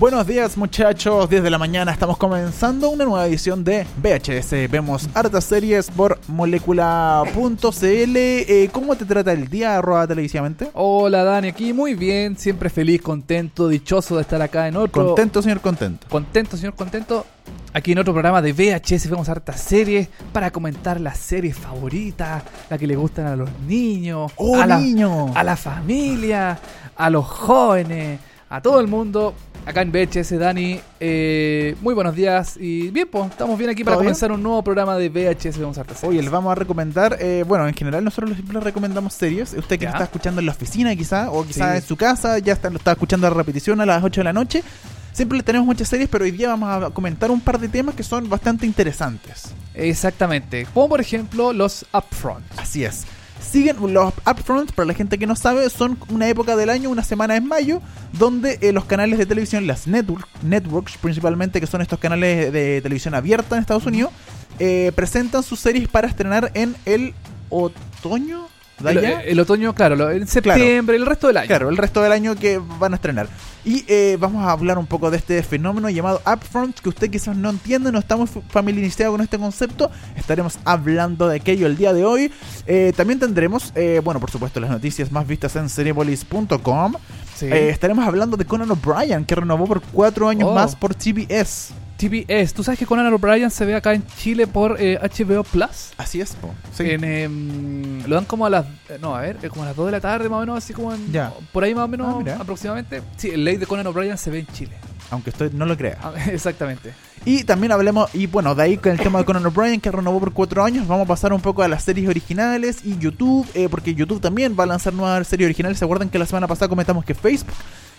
Buenos días muchachos, 10 de la mañana estamos comenzando una nueva edición de VHS. Vemos hartas series por molécula.cl. Eh, ¿Cómo te trata el día, arroba televisivamente? Hola Dani, aquí muy bien, siempre feliz, contento, dichoso de estar acá en otro... Contento, señor contento. Contento, señor contento. Aquí en otro programa de VHS vemos hartas series para comentar las series favoritas, las que le gustan a los niños, ¡Oh, a, la, niño! a la familia, a los jóvenes, a todo el mundo. Acá en VHS, Dani, eh, muy buenos días y bien, pues estamos bien aquí para comenzar un nuevo programa de VHS Series. Oye, les vamos a recomendar, eh, bueno, en general nosotros siempre les recomendamos series. Usted que está escuchando en la oficina quizá, o quizá Sí. en su casa, ya está, lo está escuchando a repetición a las 8 de la noche. Siempre les tenemos muchas series, pero hoy día vamos a comentar un par de temas que son bastante interesantes. Exactamente, como por ejemplo los Upfront. Así es. Siguen los upfronts, para la gente que no sabe, son una época del año, una semana en mayo, donde eh, los canales de televisión, las network, networks principalmente, que son estos canales de televisión abierta en Estados Unidos, eh, presentan sus series para estrenar en el otoño. ¿De El, allá? el otoño, claro, en septiembre, el resto del año. Claro, el resto del año que van a estrenar. Y eh, vamos a hablar un poco de este fenómeno llamado Upfront, que usted quizás no entiende, no estamos familiarizados con este concepto. Estaremos hablando de aquello el día de hoy. Eh, también tendremos, eh, bueno, por supuesto, las noticias más vistas en seriepolis.com. Sí. Estaremos hablando de Conan O'Brien, que renovó por cuatro años Oh. más por TBS. TBS, ¿tú sabes que Conan O'Brien se ve acá en Chile por eh, HBO Plus? Así es, po. Sí. En, em, lo dan como a las. eh, No, a ver, eh, como a las 2 de la tarde, más o menos, así como en. Ya. Por ahí más o menos, Ah, aproximadamente. Sí, el ley de Conan O'Brien se ve en Chile. Aunque usted no lo crea. Ah, Exactamente. Y también hablemos, y bueno, de ahí con el tema de Conan O'Brien, que renovó por cuatro años, vamos a pasar un poco a las series originales y YouTube, eh, porque YouTube también va a lanzar nuevas series originales. ¿Se acuerdan que la semana pasada comentamos que Facebook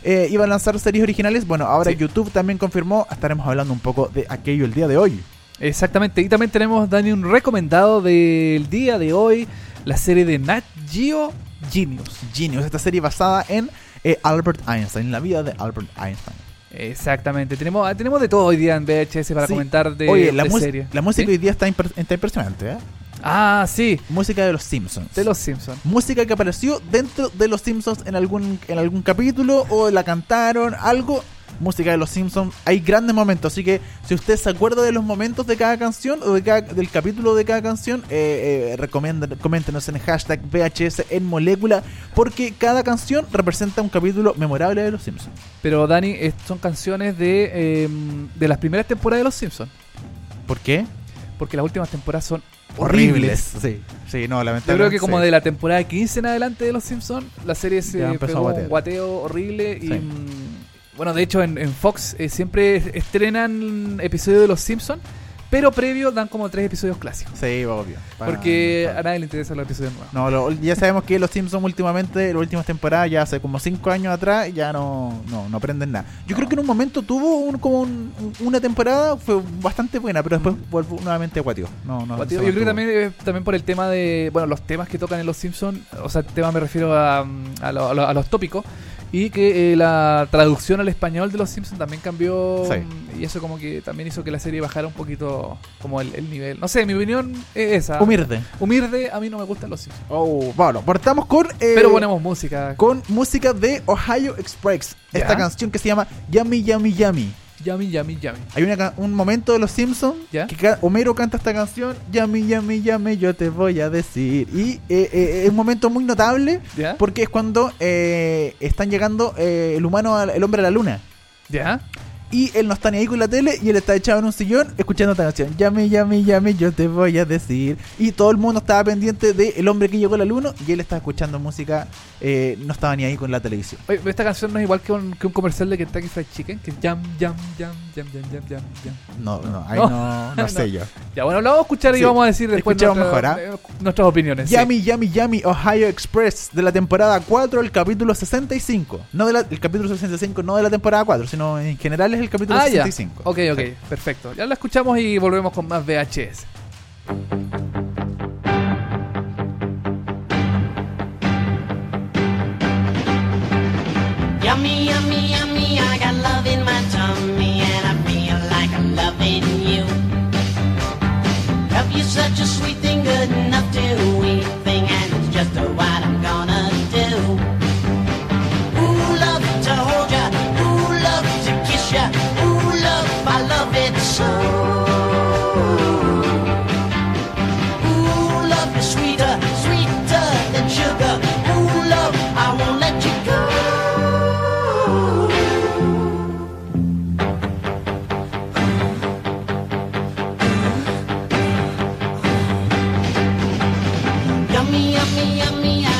eh, iba a lanzar series originales? Bueno, ahora Sí. YouTube también confirmó, estaremos hablando un poco de aquello el día de hoy. Exactamente. Y también tenemos, Dani, un recomendado del día de hoy: la serie de Nat Geo Genius. Genius, esta serie basada en eh, Albert Einstein, la vida de Albert Einstein. Exactamente. Tenemos, ah, tenemos de todo hoy día en VHS para Sí. comentar de, Oye, la, de serie. la música ¿Sí? hoy día está, impre- está impresionante, ¿eh? Ah, sí, Música de los Simpsons. de los Simpsons. música que apareció dentro de los Simpsons en algún en algún capítulo o la cantaron algo música de los Simpsons hay grandes momentos así que si usted se acuerda de los momentos de cada canción o de cada- del capítulo de cada canción eh, eh, coméntenos en el hashtag VHS en molécula porque cada canción representa un capítulo memorable de los Simpsons Pero Dani, es- son canciones de, em, de las primeras temporadas de Los Simpsons. ¿por qué? Porque las últimas temporadas son horribles. sí sí no Yo lamentablemente creo que como sí. de la temporada 15 en adelante de Los Simpsons, la serie se pegó a un guateo horrible. Y Sí. Mm, bueno, de hecho en, en Fox eh, siempre estrenan episodios de Los Simpsons, pero previo dan como tres episodios clásicos. sí obvio Porque Para- a nadie le interesan los episodios nuevos. No, lo- ya sabemos que los Simpsons últimamente, las últimas temporadas, ya hace como 5 años atrás, ya no, no, no aprenden nada. Yo creo que en un momento tuvo un, como un- un- una temporada, fue bastante buena, pero después vuelvo nuevamente guateó. No, no, Guateo, se Yo creo que mantuvo. también, eh, también por el tema de, bueno, los temas que tocan en Los Simpsons, o sea, tema me refiero a, mm, a, lo- a lo- a los tópicos, y que eh, la traducción al español de Los Simpsons también cambió, Sí. mm, y eso como que también hizo que la serie bajara un poquito como el, el nivel. No sé, mi opinión es esa. Humilde. Humilde, a mí no me gustan Los Simpsons. Oh, bueno, partamos con. eh, Pero ponemos música. Con música de Ohio Express. Esta Ya. canción que se llama Yummy Yummy Yummy. Yummy, yummy, yummy. Hay una un momento de los Simpsons ¿Ya? que ca- Homero canta esta canción, Yummy Yummy Yummy, yo te voy a decir. Y eh, eh, es un momento muy notable ¿Ya? porque es cuando eh, están llegando eh, el humano, al- el hombre a la luna. ¿Ya? Y él no está ni ahí con la tele y él está echado en un sillón escuchando esta canción. Llame, llame, llame, yo te voy a decir. Y todo el mundo estaba pendiente de El hombre que llegó a la luna y él estaba escuchando música, eh, no estaba ni ahí con la televisión. Oye, esta canción no es igual que un, que un comercial de Kentucky Fried Chicken, que es jam, jam, jam, jam, jam, jam, jam, jam. No, no, ahí No. no, no, sé No. yo. Ya, bueno, lo vamos a escuchar y Sí, vamos a decir después nuestra- mejor, eh, nuestras opiniones. sí. Yummy, Yummy, Yummy, Ohio Express de la temporada 4, el capítulo 65. No de la, el capítulo 65, no de la temporada 4, sino en general es el capítulo Ah, ya. 65. Ok, ok, Sí. perfecto. Ya la escuchamos y volvemos con más VHS. Yummy, yummy, yummy, I got love in my tummy and I feel like I'm loving you. Love you such a sweet thing, good enough to eat thing, and it's just what I'm Yummy, yummy,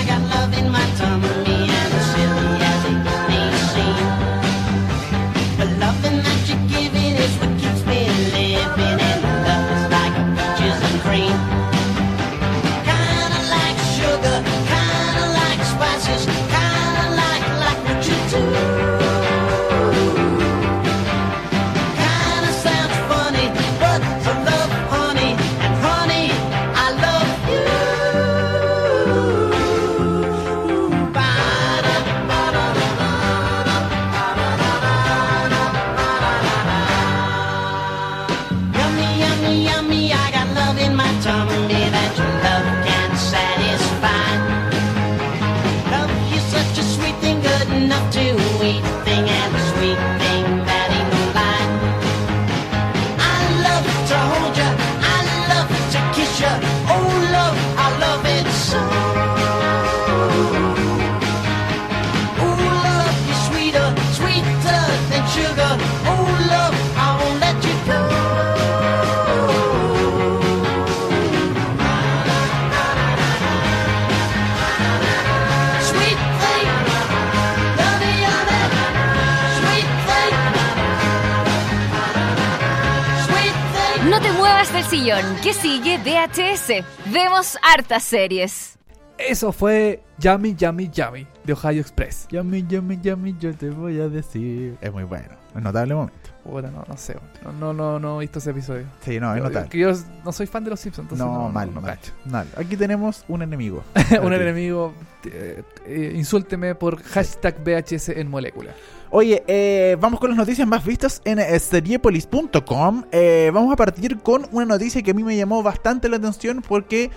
Vemos hartas series. Eso fue Yummy Yummy Yummy de Ohio Express. Yummy Yummy Yummy, yo te voy a decir. Es muy bueno, un notable momento. Puta, no, no sé, no, no, no, no he visto ese episodio. Sí, no, es Yo- notable. que yo no soy fan de los Simpsons, entonces No, no, mal, no, mal, cacho. mal. Aquí tenemos un enemigo. Un enemigo, eh, eh, insúlteme por hashtag VHS en molécula. Oye, eh, vamos con las noticias más vistas en eh, seriepolis.com. Eh, vamos a partir con una noticia que a mí me llamó bastante la atención porque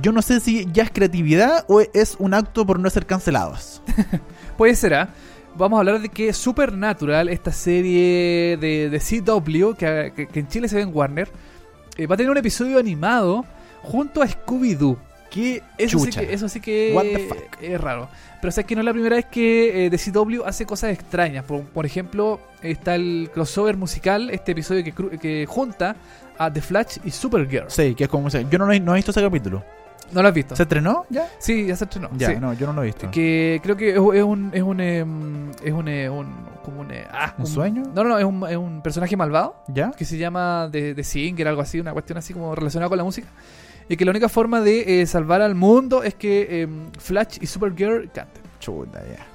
yo no sé si ya es creatividad o es un acto por no ser cancelados. Puede ser, ¿ah? Vamos a hablar de que Supernatural, esta serie de, de CW, que, que- que en Chile se ve en Warner, eh, va a tener un episodio animado junto a Scooby-Doo. Qué Eso sí, que, eso sí que What the fuck? es raro. Pero sabes que no es la primera vez que eh, The CW hace cosas extrañas. Por, por ejemplo, está el crossover musical, este episodio que, que junta a The Flash y Supergirl. Sí, que es como... Yo no, no he visto ese capítulo. ¿No lo has visto? ¿Se estrenó? ¿Ya? Sí, ya se estrenó. Ya, sí. no, yo no lo he visto. Que creo que es, es un. Es un. em, Es un. eh, un- como un. eh, ah, ¿Un sueño? No, no, no, es un, es un personaje malvado ¿Ya? que se llama The, The Singer, algo así, una cuestión así como relacionada con la música. Y que la única forma de eh, salvar al mundo es que em, Flash y Supergirl canten. Chuta, ya.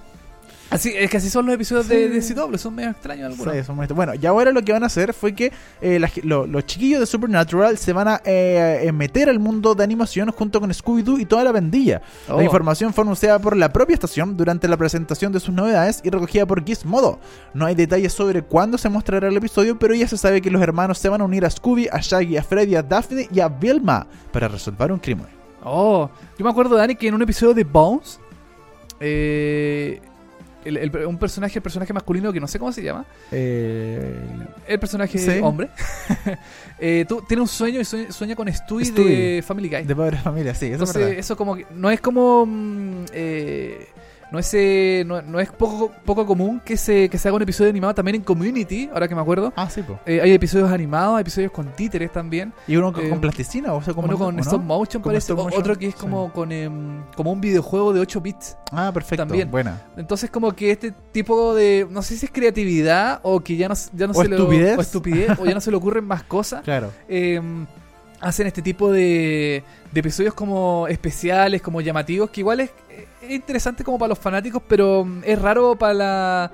Así, es que así son los episodios de, de. CW, son medio extraños algunos. Sí, son muy- Bueno, y ahora lo que van a hacer fue que eh, la ge- lo- los chiquillos de Supernatural se van a eh, eh, meter al mundo de animación junto con Scooby-Doo y toda la pandilla. Oh. La información fue anunciada por la propia estación durante la presentación de sus novedades y recogida por Gizmodo. No hay detalles sobre cuándo se mostrará el episodio, pero ya se sabe que los hermanos se van a unir a Scooby, a Shaggy, a Freddy, a Daphne y a Vilma para resolver un crimen. Oh, yo me acuerdo, Dani, que en un episodio de Bones, eh, el- el- un personaje, el personaje masculino que no sé cómo se llama, Eh, el personaje Sí. hombre, eh, tú, tiene un sueño y sueña, sueña con Stewie, de Stewie. Family Guy. de Padre Familia, sí, eso es Entonces, verdad. eso como que no es como mm, eh, no es, eh, no, no es poco, poco común que se, que se haga un episodio animado también en Community, ahora que me acuerdo. Ah, sí, pues. Eh, hay episodios animados, hay episodios con títeres también. Y uno con, Eh, con plasticina, o sea, como Uno con ¿o no? stop motion parece, stop o- motion, otro que es sí. como, con, em, como un videojuego de 8 bits. Ah, perfecto. También. Buena. Entonces como que este tipo de, no sé si es creatividad o que ya no, ya no O se estupidez. le o estupidez o ya no se le ocurren más cosas. Claro. Eh, hacen este tipo de, de episodios como especiales, como llamativos, que igual es, es interesante como para los fanáticos, pero mm, es raro para la,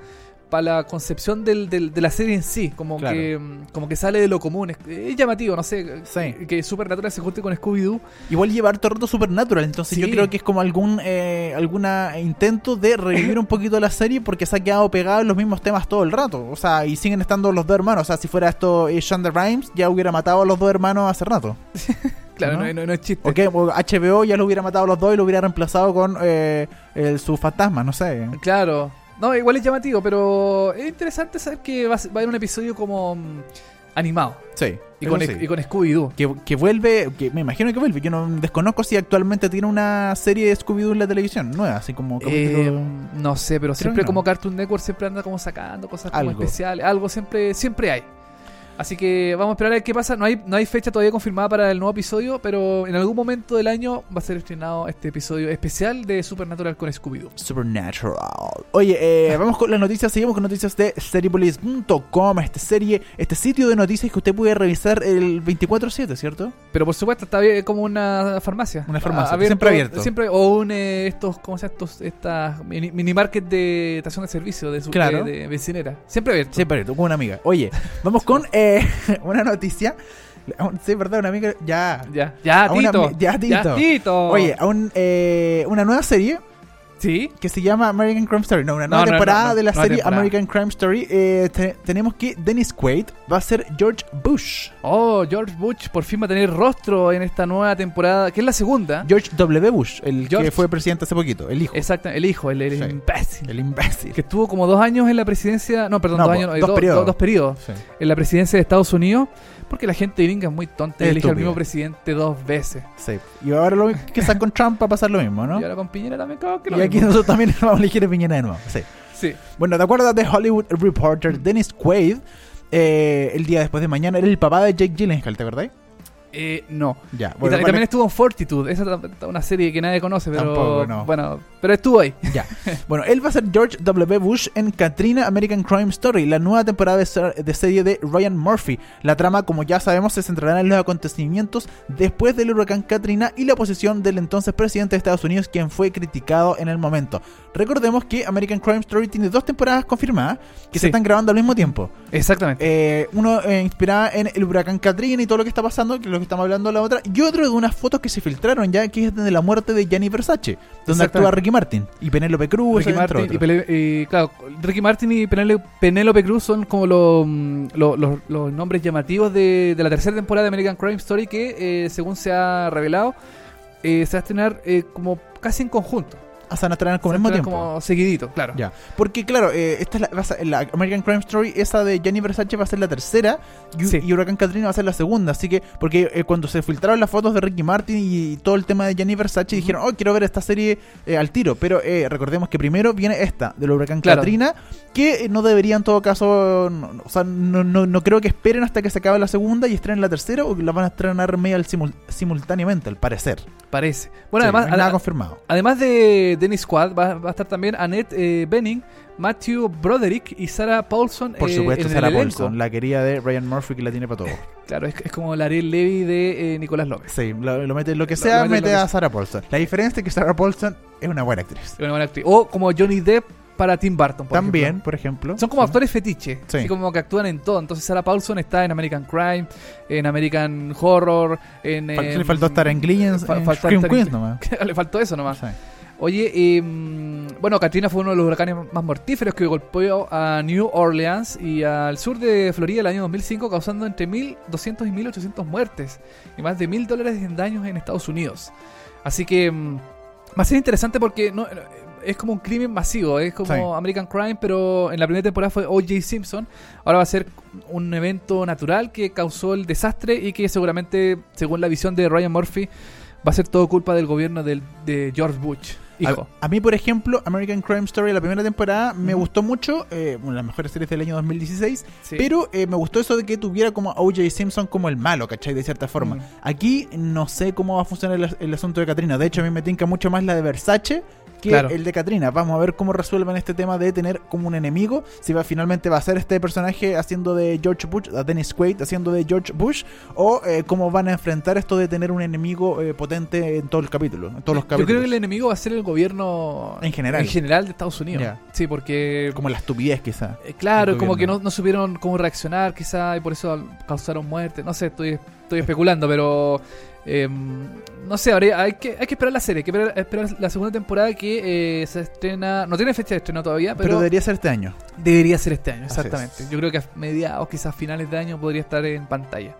para la concepción del, del- de la serie en sí, como, Claro. que, mm, como que sale de lo común, es, es llamativo, no sé, Sí. que Supernatural se junte con Scooby-Doo. Igual lleva harto rato Supernatural, entonces Sí. yo creo que es como algún eh, alguna intento de revivir un poquito la serie porque se ha quedado pegado en los mismos temas todo el rato. O sea, y siguen estando los dos hermanos. O sea, si fuera esto eh, Shonda Rhimes, ya hubiera matado a los dos hermanos hace rato. Claro, ¿No? no, no- no es chiste. O que o HBO ya lo hubiera matado a los dos y lo hubiera reemplazado con eh, el- su fantasma, no sé. Claro. No, igual es llamativo, pero es interesante saber que va a, ser- va a haber un episodio como mm, animado. Sí. Y con, sí. y con Scooby-Doo. Que, que vuelve, que me imagino que vuelve. Yo no desconozco si actualmente tiene una serie de Scooby-Doo en la televisión nueva, así como Eh, capítulo- no sé, pero siempre no. como Cartoon Network siempre anda como sacando cosas como Algo. especiales, algo siempre siempre hay. Así que vamos a esperar a ver qué pasa. No hay, no hay fecha todavía confirmada para el nuevo episodio, pero en algún momento del año va a ser estrenado este episodio especial de Supernatural con Scooby-Doo. Supernatural. Oye, eh, vamos con las noticias. Seguimos con noticias de Seriepolis.com, este serie, este sitio de noticias que usted puede revisar el 24/7, ¿cierto? Pero por supuesto está bien como una farmacia. Una farmacia, Abierto- siempre abierto. Siempre, o un, eh, estos, ¿cómo se llama? Estos, estas mini, mini market de estación de servicio, de, su, Claro. de, de bencinera. Siempre abierto. Siempre, con una amiga. Oye, vamos con eh, una noticia. Sí, verdad, una amiga. Ya. Ya, ya, A una Tito. mi- ya, Tito. Tito. Oye, a un, eh, una nueva serie Sí. que se llama American Crime Story. No, una nueva no, temporada no, no, de la serie temporada. American Crime Story. Eh, te- tenemos que Dennis Quaid va a ser George Bush. Oh, George Bush por fin va a tener rostro en esta nueva temporada, que es la segunda. George W. Bush, el George. que fue presidente hace poquito, el hijo. Exacto, el hijo, el, el Sí. imbécil. El imbécil. Que estuvo como dos años en la presidencia. No, perdón, dos años. dos do- periodos. do- dos periodos. Sí. En la presidencia de Estados Unidos. Porque la gente gringa es muy tonta y elige al mismo presidente dos veces. Sí. Y ahora lo que están con Trump va a pasar lo mismo, ¿no? Y ahora con Piñera también creo que lo Y aquí nosotros también vamos a elegir a Piñera de nuevo. Sí. Sí. Bueno, de acuerdo a The Hollywood Reporter, Dennis Quaid, eh, el día después de mañana, era el papá de Jake Gyllenhaal, ¿te acordáis? Eh, no. Ya, Y ta- y bueno, también estuvo en Fortitude, esa es una serie que nadie conoce, pero Tampoco, no. bueno, pero estuvo ahí. Ya. Bueno, él va a ser George W. Bush en Katrina American Crime Story, la nueva temporada de, ser- de serie de Ryan Murphy. La trama, como ya sabemos, se centrará en los acontecimientos después del huracán Katrina y la posición del entonces presidente de Estados Unidos, quien fue criticado en el momento. Recordemos que American Crime Story tiene dos temporadas confirmadas que se están grabando al mismo tiempo. Exactamente. Eh, uno eh, inspirada en el huracán Katrina y todo lo que está pasando, que es lo que estamos hablando la otra, y otro de unas fotos que se filtraron ya, que es de la muerte de Gianni Versace, donde actúa. Ricky Martin y Penélope Cruz, Ricky Martin y. Pele- y, claro, Ricky Martin y Penélope Cruz son como los, mm, lo- los- los nombres llamativos de, de la tercera temporada de American Crime Story que, eh, según se ha revelado, eh, se va a estrenar eh, como casi en conjunto. A estrenar como al mismo tiempo. Como seguidito, claro. Ya. Porque, claro, eh, esta es la, va a ser- la American Crime Story, esa de Gianni Versace va a ser la tercera y, Sí. y Huracán Katrina va a ser la segunda. Así que, porque eh, cuando se filtraron las fotos de Ricky Martin y, todo el tema de Gianni Versace, dijeron, oh, quiero ver esta serie eh, al tiro. Pero eh, recordemos que primero viene esta, del Huracán Claro. Katrina, que eh, no debería en todo caso, no, no, o sea, no, no, no creo que esperen hasta que se acabe la segunda y estrenen la tercera o la van a estrenar medio al simul- simultáneamente, al parecer. Parece. Bueno, Sí, además, nada confirmado. además de Dennis Quad, va, va a estar también Annette eh, Bening, Matthew Broderick y Sarah Paulson. Por eh, supuesto, en Sarah. Paulson, la querida de Ryan Murphy que la tiene para todo. Claro, es, es como la Ariel Levy de eh, Nicolás López. Sí, lo, lo mete lo que sea, lo mete a Sarah Paulson. La diferencia es que Sarah Paulson es una buena actriz. Una buena actriz. O como Johnny Depp para Tim Burton. por También, ejemplo. por ejemplo. Son como Sí. actores fetiche, Sí. así como que actúan en todo. Entonces Sarah Paulson está en American Crime, en American Horror, en... Fal- eh, le faltó estar en Glee, fa- en Scream Queens nomás. Le faltó eso nomás. Sí. Oye, eh, bueno, Katrina fue uno de los huracanes más mortíferos que golpeó a New Orleans y al sur de Florida el año 2005, causando entre 1.200 y 1.800 muertes y más de 1.000 dólares en daños en Estados Unidos. Así que mm, va a ser interesante porque no, es como un crimen masivo, es como Sí. American Crime, pero en la primera temporada fue O.J. Simpson. Ahora va a ser un evento natural que causó el desastre y que seguramente, según la visión de Ryan Murphy, va a ser todo culpa del gobierno del- de George Bush. Hijo. A, a mí, por ejemplo, American Crime Story, la primera temporada, me gustó mucho, eh, una de las mejores series del año 2016, Sí. pero eh, me gustó eso de que tuviera como a O.J. Simpson como el malo, ¿cachai? De cierta forma. Mm. Aquí no sé cómo va a funcionar el, el asunto de Katrina. De hecho, a mí me tinca mucho más la de Versace que Claro. el de Katrina. Vamos a ver cómo resuelven este tema de tener como un enemigo. Si va finalmente va a ser este personaje haciendo de George Bush, a Dennis Quaid haciendo de George Bush, o eh, cómo van a enfrentar esto de tener un enemigo eh, potente en todo el capítulo, en todos los Yo capítulos. creo que el enemigo va a ser el gobierno En general. en general de Estados Unidos. Sí, porque Como la estupidez, quizá. eh, claro, como que no, no supieron cómo reaccionar, quizá, y por eso causaron muerte. No sé, estoy, estoy especulando, pero eh, no sé, habría- hay que, hay que esperar la serie, hay que esperar, esperar la segunda temporada que eh, se estrena, no tiene fecha de estreno todavía, Pero, pero, debería ser este año. debería ser este año, exactamente. es. Yo creo que a mediados, quizás finales de año podría estar en pantalla.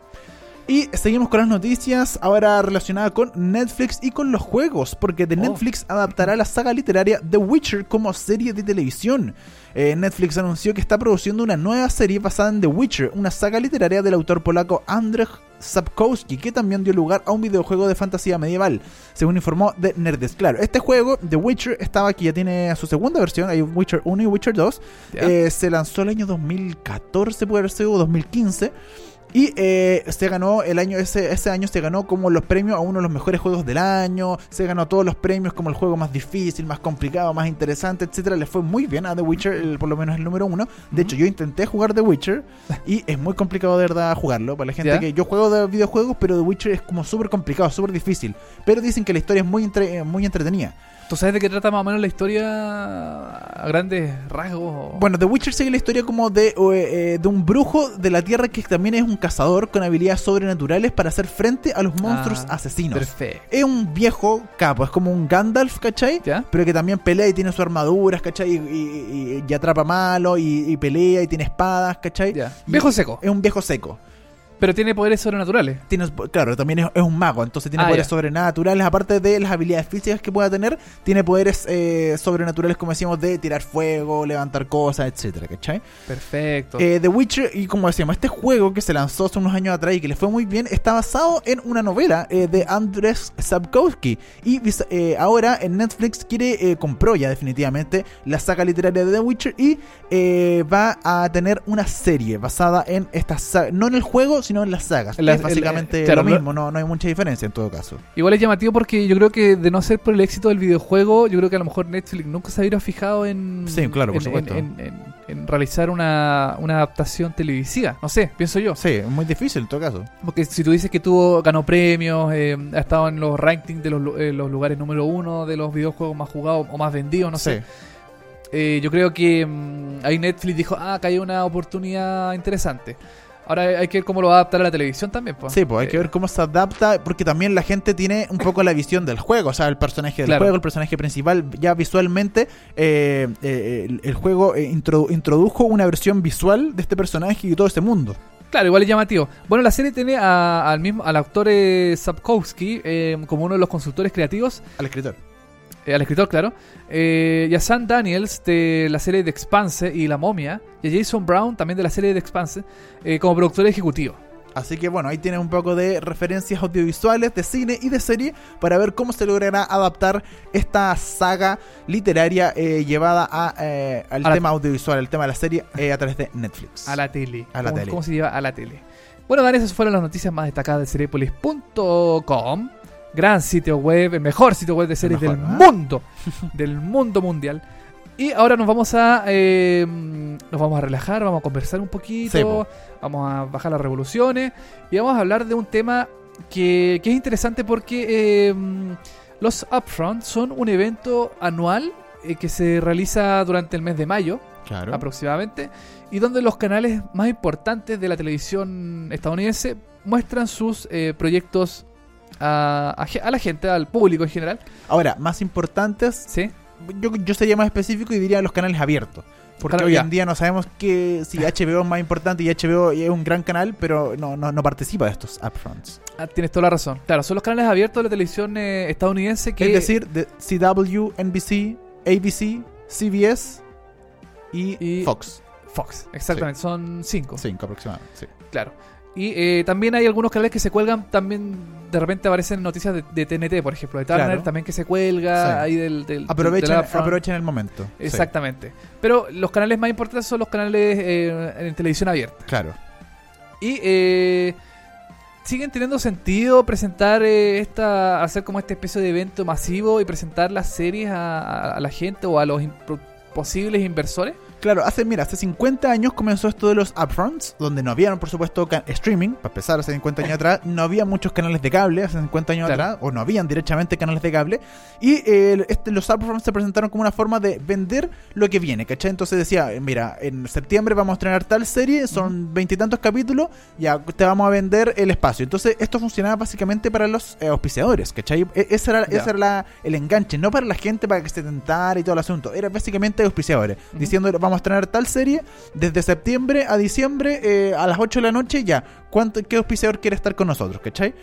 Y seguimos con las noticias, ahora relacionada con Netflix y con los juegos, porque de Oh. Netflix adaptará la saga literaria The Witcher como serie de televisión. Eh, Netflix anunció que está produciendo una nueva serie basada en The Witcher, una saga literaria del autor polaco Andrzej Sapkowski, que también dio lugar a un videojuego de fantasía medieval, según informó The Nerdist. Claro, este juego, The Witcher, estaba aquí, ya tiene su segunda versión, hay Witcher 1 y Witcher 2, ¿ya? eh, se lanzó el año 2014, puede haber sido, o 2015. Y eh, se ganó el año, ese, ese año se ganó como los premios a uno de los mejores juegos del año. Se ganó todos los premios como el juego más difícil, más complicado, más interesante, etcétera. Le fue muy bien a The Witcher, el- por lo menos el número uno. De hecho, yo intenté jugar The Witcher y es muy complicado de verdad jugarlo. Para la gente ¿Ya? que yo juego de videojuegos, pero The Witcher es como súper complicado, súper difícil. Pero dicen que la historia es muy, entre- eh, muy entretenida. ¿Tú sabes de qué trata más o menos la historia a grandes rasgos? Bueno, The Witcher sigue la historia como de, eh, eh, de un brujo de la tierra que también es un cazador con habilidades sobrenaturales para hacer frente a los monstruos Ah, asesinos. Perfecto. Es un viejo capo, es como un Gandalf, ¿cachai? ¿Ya? Pero que también pelea y tiene sus armaduras, ¿cachai? Y, y- y- y atrapa malo y, y pelea y tiene espadas, ¿cachai? Ya. Viejo seco. Es un viejo seco. Pero tiene poderes sobrenaturales. Tiene, claro, también es, es un mago, entonces tiene Ah, poderes ya. sobrenaturales, aparte de las habilidades físicas que pueda tener, tiene poderes eh, sobrenaturales, como decíamos, de tirar fuego, levantar cosas, etcétera, ¿cachai? Perfecto. Eh, The Witcher, y como decíamos, este juego que se lanzó hace unos años atrás y que le fue muy bien, está basado en una novela eh, de Andrzej Sapkowski. Y eh, ahora en Netflix quiere, compró ya definitivamente la saga literaria de The Witcher y va a tener una serie basada en esta saga, no en el juego, sino en las sagas. Las- es básicamente claro, lo mismo, no, no hay mucha diferencia en todo caso. Igual es llamativo porque yo creo que de no ser por el éxito del videojuego, yo creo que a lo mejor Netflix nunca se hubiera fijado en, Sí, claro, por en, supuesto. en- en- en realizar una, una adaptación televisiva. No sé, pienso yo. Sí, es muy difícil en todo caso. Porque si tú dices que tuvo, ganó premios, eh, ha estado en los rankings de los, eh, los lugares número uno de los videojuegos más jugados o más vendidos, no sé. Eh, yo creo que mm, ahí Netflix dijo, ah, acá hay una oportunidad interesante. Ahora hay que ver cómo lo va a adaptar a la televisión también. Pues. Sí, pues hay que Eh, ver cómo se adapta, porque también la gente tiene un poco la visión del juego, o sea, el personaje del Claro. juego, el personaje principal, ya visualmente, eh, eh, el, el juego eh, introdu- introdujo una versión visual de este personaje y todo este mundo. Claro, igual es llamativo. Bueno, la serie tiene a- al mismo al actor Sapkowski eh, como uno de los consultores creativos, Al escritor. Eh, al escritor, claro, eh, y a Sam Daniels de la serie de Expanse y La Momia, y a Jason Brown también de la serie de Expanse eh, como productor ejecutivo. Así que bueno, ahí tienes un poco de referencias audiovisuales de cine y de serie para ver cómo se logrará adaptar esta saga literaria eh, llevada a, eh, al A tema audiovisual, el tema de la serie eh, a través de Netflix. A la tele. A la ¿Cómo, tele. cómo se lleva a la tele? Bueno, Dan, esas fueron las noticias más destacadas de Seriepolis.com. Gran sitio web, el mejor sitio web de series mejor, del mundo. del mundo mundial. Y ahora nos vamos a eh, nos vamos a relajar, vamos a conversar un poquito, vamos a bajar las revoluciones y vamos a hablar de un tema que, que es interesante porque eh, los Upfront son un evento anual eh, que se realiza durante el mes de mayo Claro. aproximadamente, y donde los canales más importantes de la televisión estadounidense muestran sus eh, proyectos a, a la gente, al público en general. Ahora, más importantes, ¿Sí? yo, yo sería más específico y diría los canales abiertos. Porque Claro, hoy ya. en día no sabemos que si HBO es más importante y HBO es un gran canal, pero no, no, no participa de estos upfronts. Ah, tienes toda la razón. Claro, son los canales abiertos de la televisión eh, estadounidense que... Es decir, de CW, NBC, ABC, CBS y, Y- Fox. Fox, exactamente, son cinco. Cinco aproximadamente. sí. Claro. Y eh, también hay algunos canales que se cuelgan, también de repente aparecen noticias de, de TNT, por ejemplo, de Turner Claro. también que se cuelga, Sí. ahí del... del del Aprovechan, Upfront. aprovechan el momento. Sí, Exactamente. Pero los canales más importantes son los canales eh, en televisión abierta. claro. Y eh, siguen teniendo sentido presentar eh, esta, hacer como esta especie de evento masivo y presentar las series a, la gente o a los in- posibles inversores. Claro, hace, mira, hace 50 años comenzó esto de los upfronts, donde no había, por supuesto, streaming, para empezar, hace 50 años atrás, no había muchos canales de cable, hace 50 años Claro. atrás, o no habían directamente canales de cable, y eh, este, los upfronts se presentaron como una forma de vender lo que viene, ¿cachai? Entonces decía, mira, en septiembre vamos a estrenar tal serie, son veintitantos capítulos, ya te vamos a vender el espacio. Entonces esto funcionaba básicamente para los eh, auspiciadores, ¿cachai? E- ese era, ese era la- el enganche, no para la gente para que se tentara y todo el asunto, era básicamente auspiciadores, diciendo vamos a estrenar tal serie desde septiembre a diciembre eh, a las 8 de la noche, ya, ¿cuánto, ¿qué auspiciador quiere estar con nosotros, ¿cachai?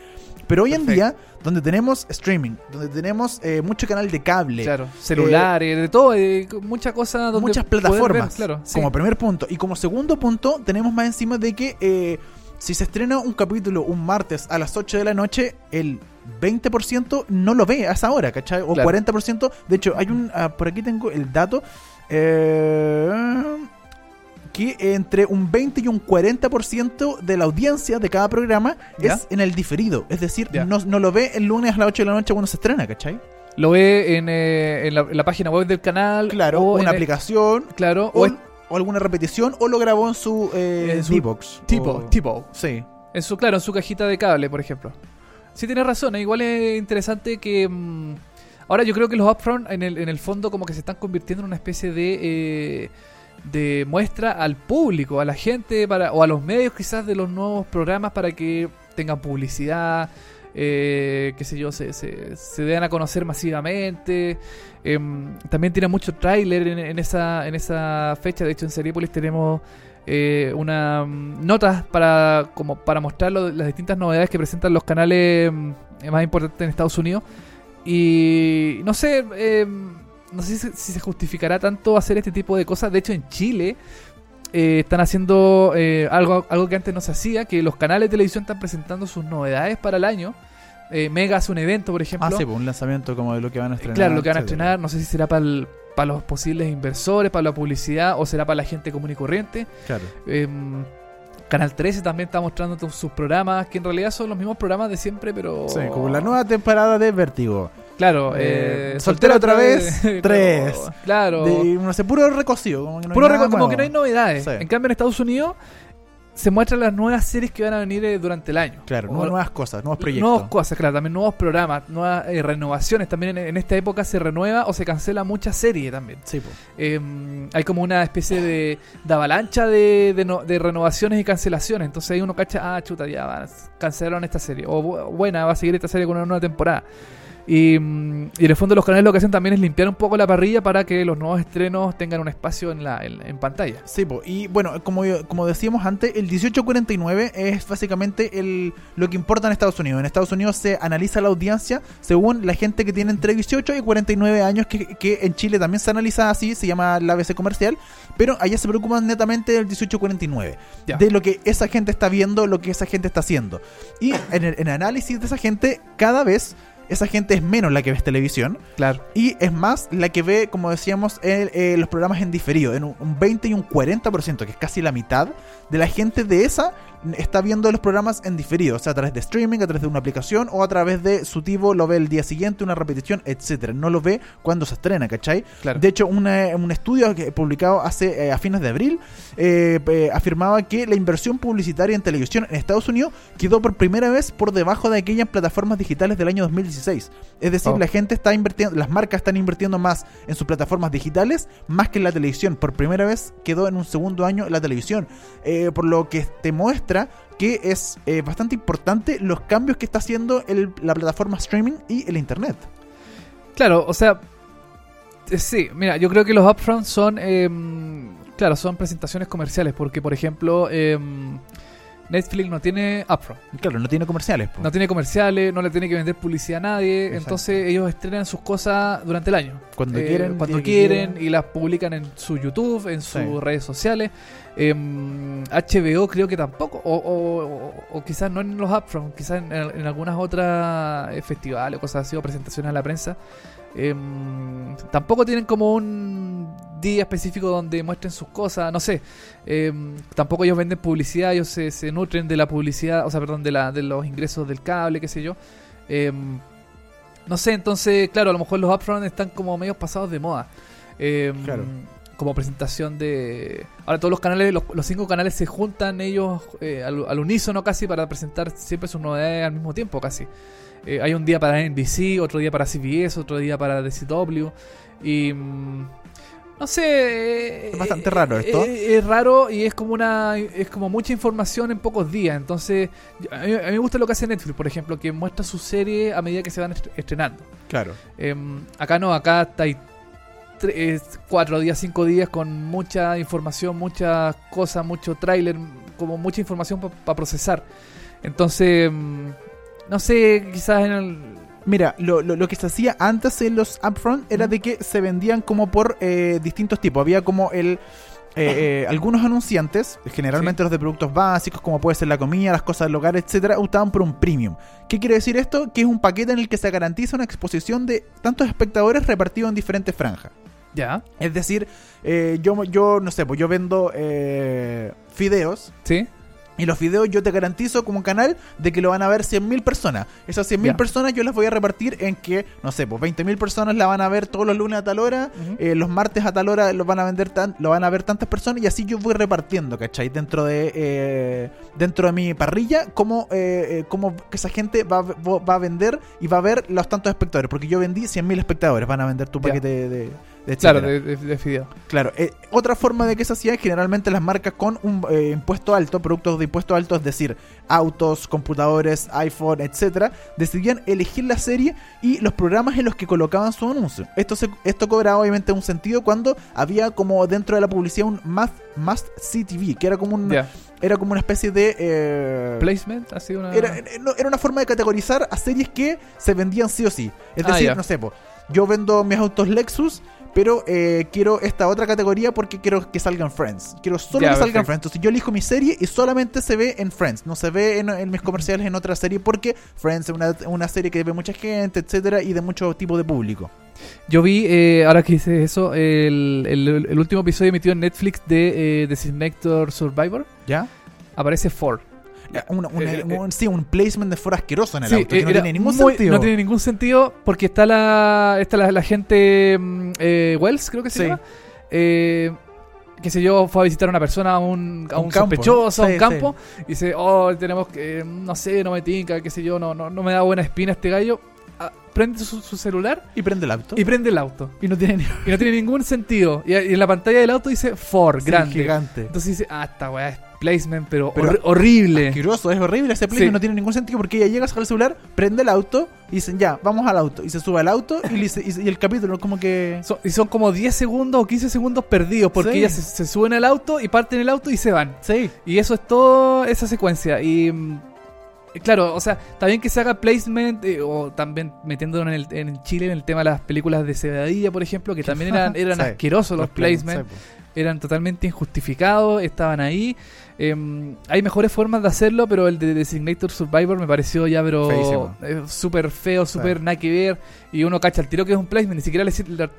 Pero hoy en Perfecto. día, donde tenemos streaming, donde tenemos eh, mucho canal de cable, Claro, celulares, de todo, eh, muchas cosas donde muchas plataformas, ver, claro, sí. como primer punto. Y como segundo punto, tenemos más encima de que eh, si se estrena un capítulo un martes a las 8 de la noche, el 20% no lo ve a esa hora, ¿cachai? O Claro. 40%. De hecho, hay un. ah, por aquí tengo el dato. Eh, que entre un 20 y un 40% de la audiencia de cada programa ¿Ya? es en el diferido. Es decir, no, no lo ve el lunes a las 8 de la noche cuando se estrena, ¿cachai? Lo ve en, eh, en la, en la página web del canal. Claro, o una el- aplicación, claro, o, o en o alguna repetición, o lo grabó en su, eh, En su D-Box. tipo. Sí. En su, claro, en su cajita de cable, por ejemplo. Sí, tienes razón. Igual es interesante que. mm, ahora yo creo que los upfront en el, en el fondo como que se están convirtiendo en una especie de. eh, de muestra al público, a la gente para o a los medios quizás de los nuevos programas para que tengan publicidad, eh, qué sé yo, se, se, se den a conocer masivamente. Em, también tiene mucho tráiler en, en esa, en esa fecha. De hecho, en Seriepolis tenemos eh, una mm, notas para como para mostrar lo- las distintas novedades que presentan los canales mm, más importantes en Estados Unidos. Y no sé, eh, no sé si, si se justificará tanto hacer este tipo de cosas. De hecho, en Chile eh, están haciendo eh, algo, algo que antes no se hacía, que los canales de televisión están presentando sus novedades para el año. Eh, Mega hace un evento, por ejemplo. Ah, sí, pues un lanzamiento como de lo que van a estrenar. Claro, lo que van a estrenar, no sé si será para para los posibles inversores, para la publicidad o será para la gente común y corriente. Claro. Canal 13 también está mostrando sus programas, que en realidad son los mismos programas de siempre, pero... Sí, como la nueva temporada de Vértigo. Claro, Eh, eh, Soltera otra vez, tres. Claro. De, no sé, puro recocido. Como que no hay Puro como que no hay novedades. Sí. En cambio, en Estados Unidos se muestran las nuevas series que van a venir eh, durante el año. Claro, O- nuevas, cosas, nuevos proyectos. Nuevas cosas, claro, también nuevos programas, nuevas eh, renovaciones. También en, en esta época se renueva o se cancela mucha serie también. Sí, pues. Eh, hay como una especie de, de avalancha de, de, no- de renovaciones y cancelaciones. Entonces ahí uno cacha, ah, chuta, ya cancelaron esta serie. O bu- buena, va a seguir esta serie con una nueva temporada. Y, mm, y en el fondo los canales lo que hacen también es limpiar un poco la parrilla para que los nuevos estrenos tengan un espacio en, la, en, en pantalla. Sí, po. y bueno, como, como decíamos antes, el 1849 es básicamente el, lo que importa en Estados Unidos. En Estados Unidos se analiza la audiencia según la gente que tiene entre 18 y 49 años, que, que en Chile también se analiza así, se llama la ABC comercial, pero allá se preocupan netamente del 1849, Ya. de lo que esa gente está viendo, lo que esa gente está haciendo. Y en el, en el análisis de esa gente, cada vez esa gente es menos la que ve televisión Claro. y es más la que ve, como decíamos, el- eh, los programas en diferido, en un, un 20 y un 40%, que es casi la mitad de la gente de esa está viendo los programas en diferido, o sea, a través de streaming, a través de una aplicación o a través de su tipo, lo ve el día siguiente, una repetición, etcétera. No lo ve cuando se estrena, ¿cachai? Claro. De hecho, una- un estudio que publicado hace eh, a fines de abril eh, eh, afirmaba que la inversión publicitaria en televisión en Estados Unidos quedó por primera vez por debajo de aquellas plataformas digitales del año 2016. Es decir, Oh. la gente está invirtiendo, las marcas están invirtiendo más en sus plataformas digitales más que en la televisión. Por primera vez quedó en un segundo año la televisión. Eh, por lo que te muestra que es eh, bastante importante los cambios que está haciendo la plataforma streaming y el internet. Claro, o sea, eh, sí, mira, yo creo que los upfronts son, em, claro, son presentaciones comerciales, porque por ejemplo, em, Netflix no tiene upfront. Claro, no tiene comerciales. No tiene comerciales, no le tiene que vender publicidad a nadie. Exacto. Entonces ellos estrenan sus cosas durante el año. Cuando Eh, quieren. Cuando quieren y las publican en su YouTube, en sus Sí. redes sociales. Em, HBO creo que tampoco. O, o- o- o quizás no en los upfront, quizás en, en algunas otras eh, festivales o cosas así o presentaciones a la prensa. Em, tampoco tienen como un día específico donde muestren sus cosas, no sé. Em, tampoco ellos venden publicidad, ellos se, se nutren de la publicidad, o sea, perdón, de, la, de los ingresos del cable, qué sé yo. Em, no sé, entonces, claro, a lo mejor los upfront están como medio pasados de moda. Claro. Como presentación de... Ahora todos los canales, los, los cinco canales se juntan ellos eh, al, al unísono casi para presentar siempre sus novedades al mismo tiempo casi. Eh, hay un día para NBC, otro día para CBS, otro día para DCW. Y... mm, no sé... eh, Es bastante raro esto. eh, es raro y es como una es como mucha información en pocos días. Entonces, a mí, a mí me gusta lo que hace Netflix, por ejemplo, que muestra su serie a medida que se van est- estrenando. Claro. Em, acá no, acá está ahí tre- eh, cuatro días, cinco días con mucha información, muchas cosas, mucho tráiler, como mucha información para procesar. Entonces, mm, no sé, quizás en el... Mira, lo, lo, lo que se hacía antes en los upfront era de que se vendían como por eh, distintos tipos. Había como el. eh, eh, algunos anunciantes, generalmente los de productos básicos, como puede ser la comida, las cosas del hogar, etcétera, optaban por un premium. ¿Qué quiere decir esto? Que es un paquete en el que se garantiza una exposición de tantos espectadores repartidos en diferentes franjas. Ya, Es decir, eh, yo, yo no sé, pues yo vendo eh, fideos. ¿sí? Y los videos yo te garantizo como canal de que lo van a ver 100.000 personas. Esas 100.000 Ya. personas yo las voy a repartir en que, no sé, pues 20.000 personas la van a ver todos los lunes a tal hora, eh, los martes a tal hora lo van a vender tan, lo van a ver tantas personas y así yo voy repartiendo, ¿cachai? Dentro de eh, dentro de mi parrilla, cómo, eh, eh, cómo que esa gente va, va a vender y va a ver los tantos espectadores. Porque yo vendí 100.000 espectadores, van a vender tu paquete de... de, Claro, de, de, de fideo. Claro, eh, otra forma de que se hacía es generalmente las marcas con un eh, impuesto alto, productos de impuesto alto, es decir, autos, computadores, iPhone, etcétera, decidían elegir la serie y los programas en los que colocaban su anuncio. Esto se, esto cobraba obviamente un sentido cuando había como dentro de la publicidad un must, must see TV, que era como un, era como una especie de eh, Placement, así una... era, era- una forma de categorizar a series que se vendían sí o sí. Es Ah, decir, no sé, po, yo vendo mis autos Lexus, pero eh, quiero esta otra categoría porque quiero que salgan Friends. Quiero solo que salgan perfecto. Friends. Entonces yo elijo mi serie y solamente se ve en Friends. No se ve en, en mis comerciales en otra serie porque Friends es una, una serie que ve mucha gente, etcétera, y de mucho tipo de público. Yo vi, eh, ahora que dices eso, el, el- el último episodio emitido en Netflix de eh, Designator Survivor. ¿Ya? Aparece Ford. Eh, eh, un- sí, un placement de fuera asqueroso en el Sí, auto, que eh, no tiene ningún muy- sentido. No tiene ningún sentido porque está la, está la, la gente mm, eh, Wells, creo que se Sí. llama. Eh, qué sé yo, fue a visitar a una persona, a un, a un, un campo, sospechoso, a sí, un campo, y dice, oh, tenemos que, eh, no sé, no me tinca, qué sé yo, no, no, no me da buena espina este gallo. Ah, prende su, su celular Y prende el auto. y prende el auto. Y no tiene Y no tiene ningún sentido. Y, y en la pantalla del auto dice Ford, Sí, grande. gigante. Entonces dice, ah, esta weá es placement, pero, Pero horri- horrible. asqueroso, es horrible ese Sí. no tiene ningún sentido porque ella llega, saca el celular, prende el auto y dicen ya, vamos al auto. Y se sube al auto y, le y- y el capítulo como que... Son- y son como 10 segundos o 15 segundos perdidos porque Sí. ellas se, se suben al auto y parten el auto y se van. Sí, Y eso es todo esa secuencia. Y mm, claro, o sea, bien que se haga placement eh, o también metiéndolo en, el, en Chile en el tema de las películas de Cebadilla, por ejemplo, que también eran, eran Sí. asquerosos los, placements. sí, po. Eran totalmente injustificados, estaban ahí. Em, hay mejores formas de hacerlo, pero el de Designator Survivor me pareció ya, pero eh, súper feo, súper Sí. nada que ver. Y uno cacha el tiro que es un placement, ni siquiera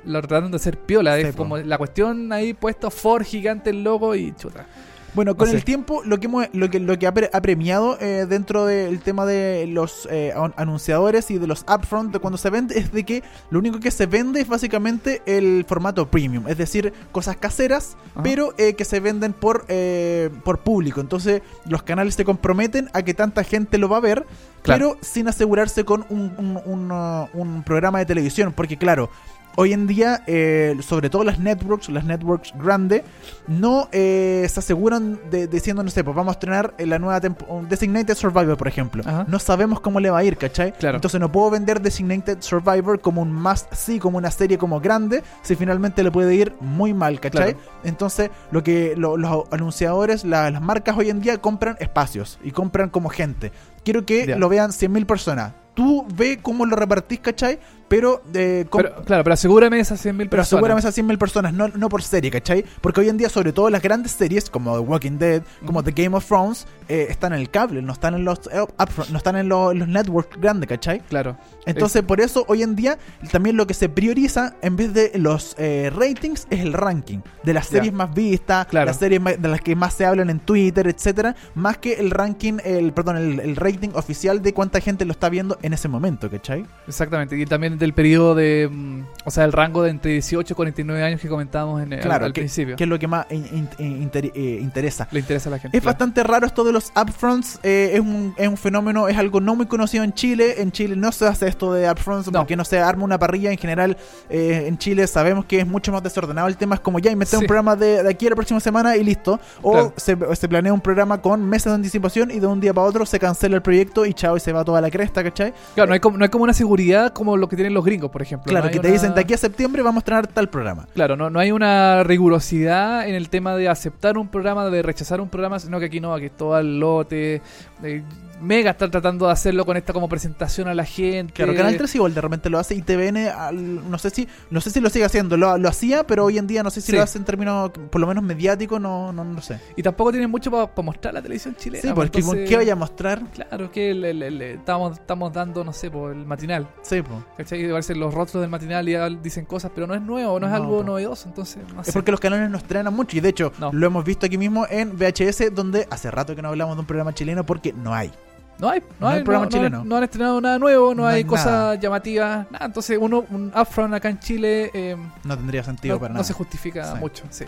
lo, trataron de hacer piola. Sí, es po. como la cuestión ahí puesto Ford gigante el logo y chuta. Bueno, con No sé. el tiempo, lo que, hemos- lo que, lo que ha, pre- ha premiado eh, dentro del tema de los eh, an- anunciadores y de los upfront de cuando se vende es de que lo único que se vende es básicamente el formato premium, es decir, cosas caseras, Ajá. pero eh, que se venden por, eh, por público. Entonces, los canales se comprometen a que tanta gente lo va a ver, Claro. pero sin asegurarse con un, un- un, uh, un programa de televisión, porque claro. Hoy en día, eh, sobre todo las networks, las networks grandes, no eh, se aseguran de diciendo, no sé, pues vamos a estrenar en la nueva tempo- un Designated Survivor, por ejemplo. Ajá. No sabemos cómo le va a ir, ¿cachai? Claro. Entonces no puedo vender Designated Survivor como un must sí, como una serie como grande, si finalmente le puede ir muy mal, ¿cachai? Claro. Entonces, lo que lo- los anunciadores, la- las marcas hoy en día compran espacios y compran como gente. Quiero que lo vean 100.000 personas. Tú ve cómo lo repartís, ¿cachai? Pero, eh, Pero, claro, pero asegúrame esas 100.000 pero personas. asegúrame esas 100.000 personas, no, no por serie, ¿cachai? Porque hoy en día, sobre todo las grandes series como The Walking Dead, como The Game of Thrones, eh, están en el cable, no están en los eh, upfront, no están en los, los networks grandes, ¿cachai? Claro. Entonces, por eso hoy en día también lo que se prioriza en vez de los eh, ratings es el ranking de las series más vistas, Claro. las series de las que más se hablan en Twitter, etcétera, más que el ranking, el perdón, el, el rating oficial de cuánta gente lo está viendo en ese momento, ¿cachai? Exactamente. Y también del periodo de. mm, O sea, el rango de entre 18 y 49 años que comentábamos en Claro, al que, principio. que es lo que más in- inter- eh, interesa. Le interesa a la gente. Es claro. bastante raro esto de los upfronts, eh, es, un, es un fenómeno, es algo no muy conocido en Chile. En Chile no se hace esto de upfronts No. porque no se arma una parrilla. En general, eh, en Chile sabemos que es mucho más desordenado el tema. Es como ya inventé Sí. un programa de, de aquí a la próxima semana y listo. O Claro. se, se planea un programa con meses de anticipación y de un día para otro se cancela el proyecto y chao y se va toda la cresta, ¿cachai? Claro, no hay, como, no hay como una seguridad como lo que tienen los gringos, por ejemplo. Claro, No que te una- dicen de aquí a septiembre vamos a estrenar tal programa. Claro, no, no hay una rigurosidad en el tema de aceptar un programa, de rechazar un programa, sino que aquí no, aquí es todo al lote. eh, Mega está tratando de hacerlo con esta como presentación a la gente. Claro, Canal 3 igual de repente lo hace y TVN al- no sé si no sé si lo sigue haciendo, lo, lo hacía, pero hoy en día no sé si Sí. lo hace en términos por lo menos mediático, no no, no sé. Y tampoco tienen mucho para mostrar la televisión chilena. Sí, pues, porque ¿con entonces- qué vaya a mostrar? Claro, que el- estamos, estamos dando, no sé, por el matinal. Sí, po. ¿Cachai? Aparecen los rostros del matinal y dicen cosas, pero no es nuevo, no es No, algo po. novedoso, entonces no sé. Es porque los canales no estrenan mucho y de hecho No. lo hemos visto aquí mismo en VHS donde hace rato que no hablamos de un programa chileno porque no hay. No hay, no, No hay hay, programa no, chileno. No, no han estrenado nada nuevo, no, No hay, hay cosas llamativas, nada. Entonces, uno, un upfront acá en Chile eh, No tendría sentido no, para no nada. se justifica Sí. mucho. Sí.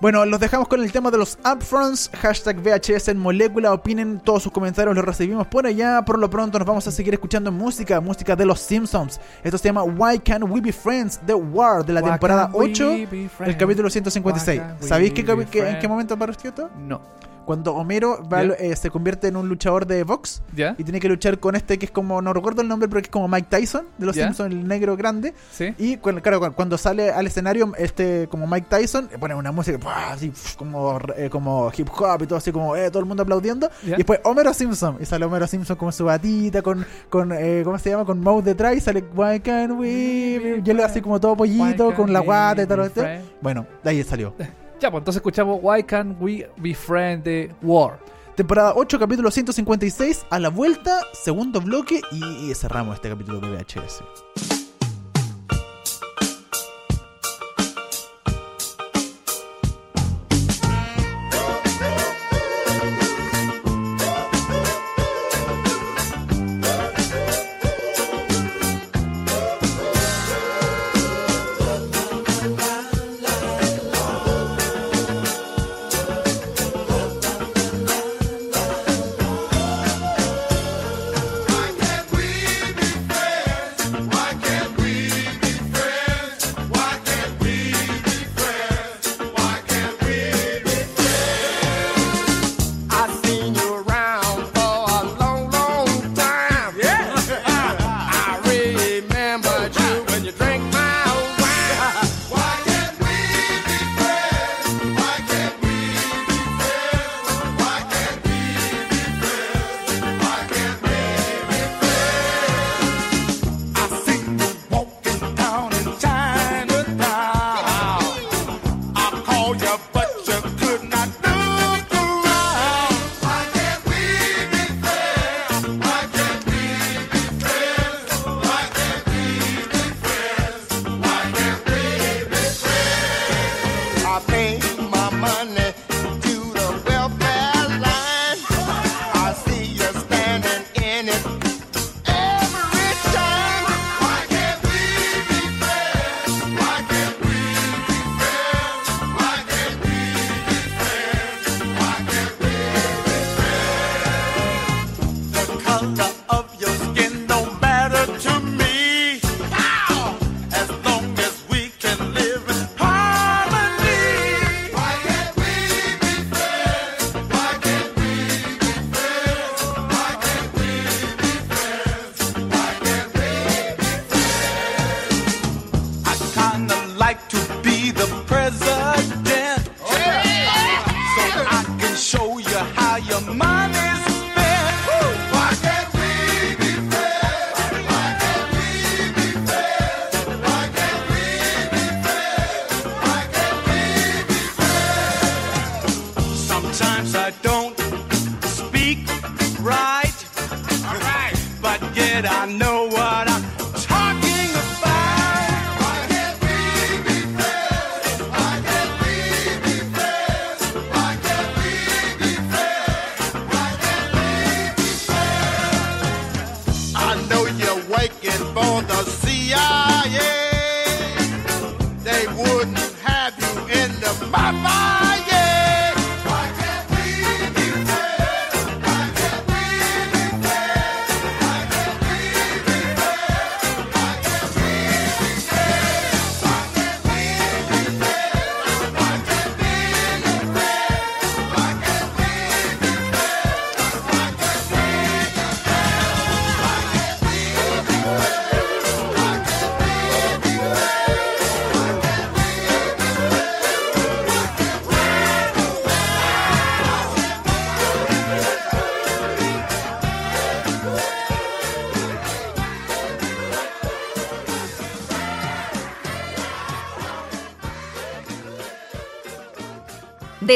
Bueno, los dejamos con el tema de los upfronts. Hashtag VHS en molécula. Opinen todos sus comentarios, los recibimos por allá. Por lo pronto nos vamos a seguir escuchando música, música de los Simpsons. Esto se llama Why Can't We Be Friends? The War de la Why temporada can't we 8, be el capítulo 156. Why can't we ¿Sabéis qué, qué- en qué momento apareció esto? No. Cuando Homero va- eh, se convierte en un luchador de box y tiene que luchar con este que es como, no recuerdo el nombre, pero que es como Mike Tyson de los. Simpsons, el negro grande. ¿Sí? Y cuando, claro, cu- cuando sale al escenario, este como Mike Tyson, eh, pone una música ¡pua! así como, eh, como hip hop y todo así como eh, todo el mundo aplaudiendo. Y después Homero Simpson. Y sale Homero Simpson con su batita, con, con eh, ¿cómo se llama? Con Mouse detrás y sale Why can't we? Y él así como todo pollito, con la guata y friends? Bueno, de ahí salió. Ya, pues entonces escuchamos Why Can't We Be Friends de War. Temporada 8, capítulo 156. A la vuelta, segundo bloque y cerramos este capítulo de VHS.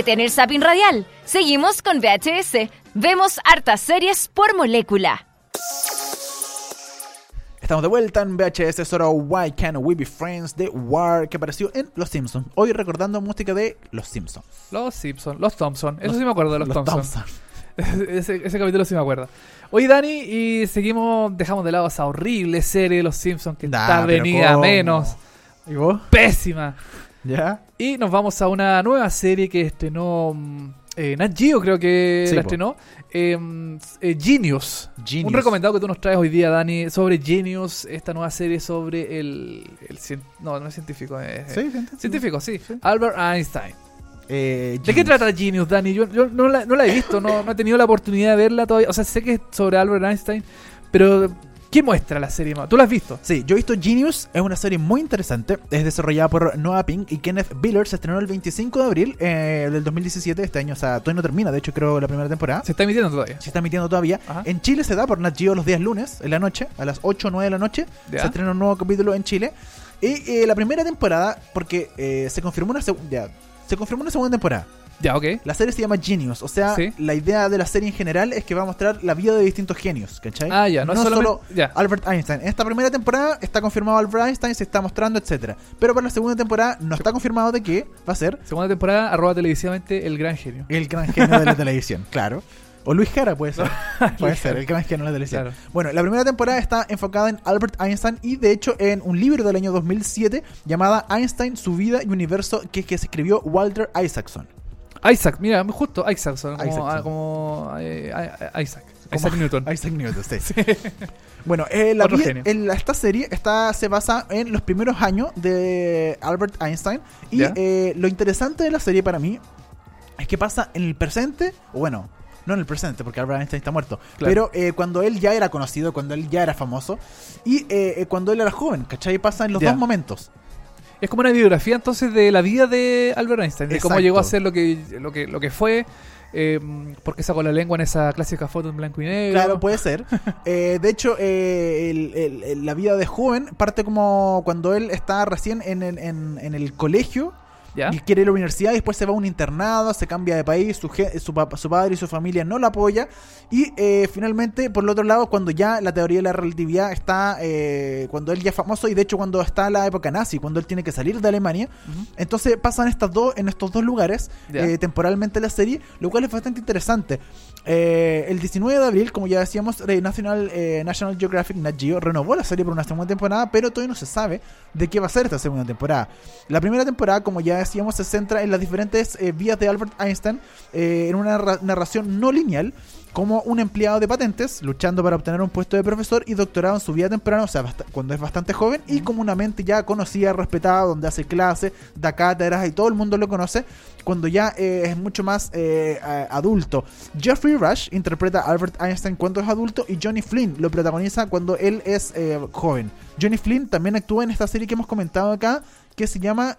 De tener Sapin Radial, seguimos con VHS. Vemos hartas series por molécula. Estamos de vuelta en VHS, es hora Why Can't We Be Friends de War, que apareció en Los Simpsons. Hoy recordando música de Los Simpsons. Los Simpson, los Thompson. Eso Los- sí me acuerdo de los, Los Thompson. Thompson. ese, ese capítulo sí me acuerdo. Oye, Dani, y seguimos, dejamos de lado esa horrible serie de los Simpsons que Nah, está venida menos. ¿Y vos? Pésima. ¿Ya? Y nos vamos a una nueva serie que estrenó mm, eh, Nat Geo, creo que Sí, la po. estrenó. Eh, mm, eh, Genius. Genius. Un recomendado que tú nos traes hoy día, Dani, sobre Genius, esta nueva serie sobre el... el cien- no, no es científico, es... Sí, sí, sí. Científico, sí. Albert Einstein. Eh, ¿De qué trata Genius, Dani? Yo, yo no, la, no la he visto, no, no he tenido la oportunidad de verla todavía. O sea, sé que es sobre Albert Einstein, pero ¿qué muestra la serie? ¿Tú la has visto? Sí, yo he visto Genius, es una serie muy interesante, es desarrollada por Noah Pink y Kenneth Biller, se estrenó el 25 de abril eh, del 2017, este año, o sea, todavía no termina, de hecho creo la primera temporada. Se está emitiendo todavía. Se está emitiendo todavía. Ajá. En Chile se da por Nat Geo los días lunes, en la noche, a las 8 o 9 de la noche. Ya. Se estrena un nuevo capítulo en Chile. Y eh, la primera temporada, porque eh, se confirmó una segunda. Se confirmó una segunda temporada. Ya, ok. La serie se llama Genius, o sea, Sí. la idea de la serie en general es que va a mostrar la vida de distintos genios, ¿cachai? Ah, ya, no, no solamente- solo ya. Albert Einstein. En esta primera temporada está confirmado Albert Einstein, se está mostrando, etcétera. Pero para la segunda temporada no está confirmado de qué va a ser Segunda temporada, arroba televisivamente el gran genio. el gran genio de la televisión, claro. O Luis Jara puede ser. puede ser, el gran genio de la televisión. Claro. Bueno, la primera temporada está enfocada en Albert Einstein y de hecho en un libro del año 2007 llamada Einstein, su vida y universo que, que se escribió Walter Isaacson. Isaac, mira, justo Isaacson, como, Isaacson. ah, como eh, Isaac. Como Isaac Newton. Isaac Newton, sí. Bueno, eh, la Otro vida- genio. en la- esta serie está, se basa en los primeros años de Albert Einstein. Y eh, lo interesante de la serie para mí es que pasa en el presente, o bueno, no en el presente, porque Albert Einstein está muerto, Claro. pero eh, cuando él ya era conocido, cuando él ya era famoso, y eh, eh, cuando él era joven, ¿cachai? Pasa en los dos momentos. Es como una biografía entonces de la vida de Albert Einstein, de cómo llegó a ser lo que, lo que, lo que fue, eh, porque sacó la lengua en esa clásica foto en blanco y negro. Claro, puede ser. Eh, de hecho, eh, el- el- el- la vida de joven parte como cuando él está recién en, el- en- en el colegio ¿Ya? y quiere ir a la universidad y después se va a un internado, se cambia de país, su, su, su padre y su familia no la apoya y eh, finalmente, por el otro lado, cuando ya la teoría de la relatividad está, eh, cuando él ya es famoso y de hecho cuando está la época nazi, cuando él tiene que salir de Alemania, entonces pasan estas dos, en estos dos lugares eh, temporalmente la serie, lo cual es bastante interesante. Eh, el 19 de abril, como ya decíamos, eh, National, eh, National Geographic Nat Geo renovó la serie por una segunda temporada, pero todavía no se sabe de qué va a ser esta segunda temporada. La primera temporada, como ya decíamos, se centra en las diferentes eh, vías de Albert Einstein eh, en una ra- narración no lineal como un empleado de patentes luchando para obtener un puesto de profesor y doctorado en su vida temprana, o sea, cuando es bastante joven y como una mente ya conocida, respetada, donde hace clases, da cátedras y todo el mundo lo conoce, cuando ya eh, es mucho más eh, adulto. Jeffrey Rush interpreta a Albert Einstein cuando es adulto y Johnny Flynn lo protagoniza cuando él es eh, joven. Johnny Flynn también actúa en esta serie que hemos comentado acá, que se llama...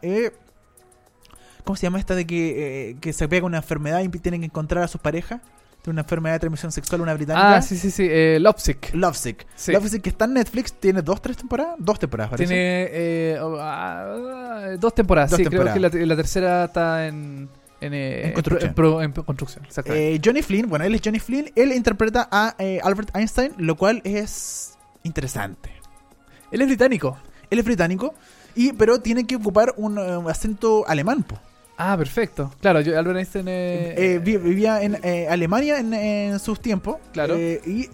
¿Cómo se llama esta de que, que se pega una enfermedad y tienen que encontrar a su pareja? De una enfermedad de transmisión sexual, una británica. Ah, sí, sí, sí. Eh, Lovesick. Lovesick. Sí. Lovesick que está en Netflix, tiene dos, tres temporadas. Dos temporadas, parece. Tiene eh, oh, ah, dos temporadas. Dos sí, temporadas. creo que la, la tercera está en, En, eh, En construcción. pro- en pro- construcción, exactamente. Eh, Johnny Flynn, bueno, él es Johnny Flynn, él interpreta a eh, Albert Einstein, lo cual es interesante. Él es británico. Él es británico, y, pero tiene que ocupar un, eh, un acento alemán. po. Ah, perfecto. Claro, yo, Albert Einstein. eh, Eh, vi- vivía en eh, Alemania en, en sus tiempos. Claro. y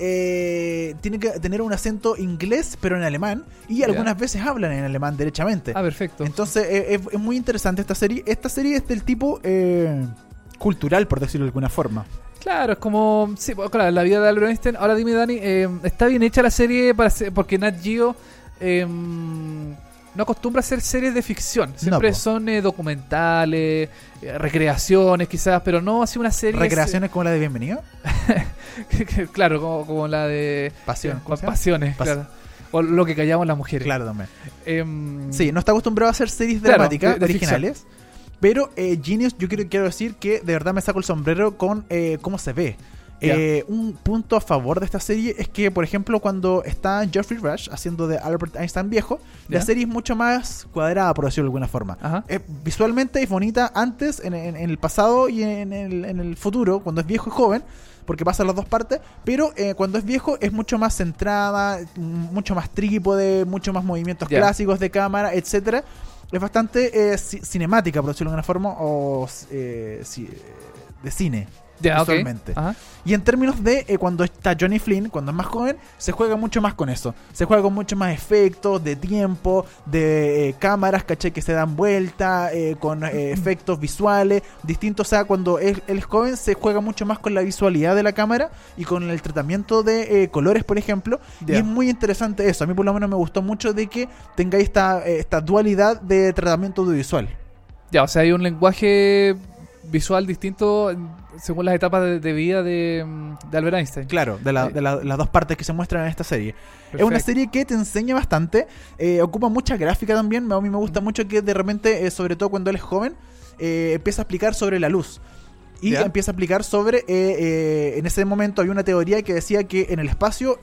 tiene que tener un acento inglés, pero en alemán. Y algunas veces hablan en alemán derechamente. Ah, perfecto. Entonces es, es muy interesante esta serie. Esta serie es del tipo cultural, por decirlo de alguna forma. Claro, es como. Sí, claro, la vida de Albert Einstein. Ahora dime, Dani, ¿está bien hecha la serie para ser- porque Nat Geo eh, no acostumbra a hacer series de ficción? Siempre son eh, documentales, eh, recreaciones quizás, pero no así una serie. Recreaciones como la de Bienvenido. claro, como, como la de. Pasión. pasiones, Pas- claro. O lo que callamos las mujeres. Claro, también. Em, Sí, no está acostumbrado a hacer series Claro, dramáticas de- de originales. Pero eh, Genius, yo quiero, quiero decir que de verdad me saco el sombrero con eh, cómo se ve. Eh, un punto a favor de esta serie es que, por ejemplo, cuando está Jeffrey Rush haciendo de Albert Einstein viejo, la serie es mucho más cuadrada, por decirlo de alguna forma. Ajá. Eh, visualmente es bonita antes, en, en- en el pasado y en el, en el futuro, cuando es viejo y joven, porque pasan las dos partes, pero eh, cuando es viejo es mucho más centrada, mucho más trípode, mucho más movimientos clásicos de cámara, etcétera. Es bastante eh, ci- cinemática, por decirlo de alguna forma, o eh, de cine. Ok. visualmente. Y en términos de eh, cuando está Johnny Flynn, cuando es más joven, se juega mucho más con eso. Se juega con mucho más efectos de tiempo, de eh, cámaras, caché, que se dan vuelta, eh, con efectos visuales distintos. O sea, cuando él, él es joven, se juega mucho más con la visualidad de la cámara y con el tratamiento de colores, por ejemplo. Y es muy interesante eso. A mí, por lo menos, me gustó mucho de que tengáis esta, esta dualidad de tratamiento audiovisual. Ya, o sea, hay un lenguaje visual distinto según las etapas de, de vida de, de Albert Einstein. Claro, de, la- Sí. de la- las dos partes que se muestran en esta serie. Es una serie que te enseña bastante, eh, ocupa mucha gráfica también. A mí me gusta mucho que de repente, eh, sobre todo cuando él es joven, eh, empieza a explicar sobre la luz. Y Ya. empieza a explicar sobre, eh, en ese momento había una teoría que decía que en el espacio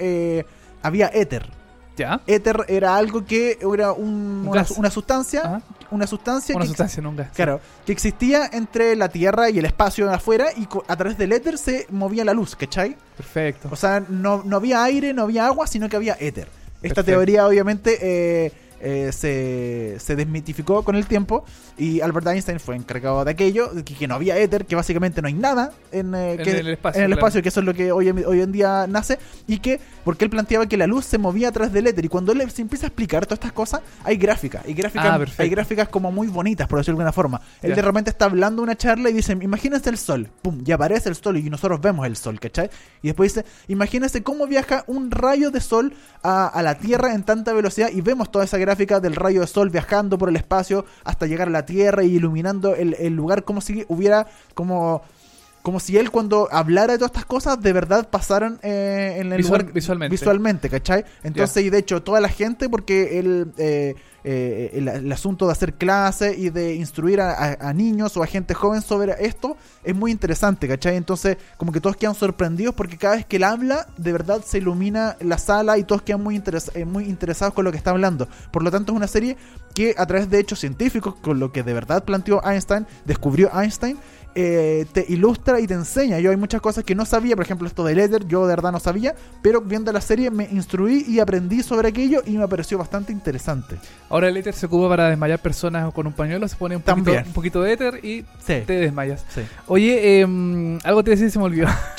había éter. Ya. Éter era algo que era un- Un una, sustancia. Una sustancia Una que sustancia nunca. sí. Claro, que existía entre la Tierra y el espacio de afuera y a través del éter se movía la luz, ¿cachai? Perfecto. O sea, no, no había aire, no había agua, sino que había éter. Esta Perfecto. teoría obviamente eh, eh, se, se desmitificó con el tiempo y Albert Einstein fue encargado de aquello, de que, que no había éter, que básicamente no hay nada en, eh, En que- el espacio, en el claro. espacio, que eso es lo que hoy, en- hoy en día nace, y que, porque él planteaba que la luz se movía a través del éter, y cuando él se empieza a explicar todas estas cosas, hay gráficas, y gráficas, Ah, hay gráficas como muy bonitas, por decirlo de alguna forma. Él Ya. de repente está hablando una charla y dice, imagínense el sol, pum, y aparece el sol y nosotros vemos el sol, ¿cachai? Y después dice, imagínense cómo viaja un rayo de sol a, a la Tierra en tanta velocidad y vemos toda esa gráfica del rayo de sol viajando por el espacio hasta llegar a la Tierra y iluminando el, el lugar como si hubiera como... Como si él cuando hablara de todas estas cosas de verdad pasaran eh, en el Visual- lugar visualmente. visualmente, ¿cachai? Entonces, y de hecho, toda la gente, porque él, eh, eh, el, el asunto de hacer clases y de instruir a, a- a niños o a gente joven sobre esto es muy interesante, ¿cachai? Entonces, como que todos quedan sorprendidos porque cada vez que él habla, de verdad se ilumina la sala y todos quedan muy, interes- eh, muy interesados con lo que está hablando. Por lo tanto, es una serie que a través de hechos científicos, con lo que de verdad planteó Einstein, descubrió Einstein, eh, te ilustra y te enseña. Yo hay muchas cosas que no sabía, por ejemplo esto del éter, yo de verdad no sabía, pero viendo la serie me instruí y aprendí sobre aquello y me pareció bastante interesante. Ahora el éter se ocupa para desmayar personas con un pañuelo, se pone un poquito, un poquito de éter y Sí, te desmayas. sí. Oye, em, algo te decía y se me olvidó.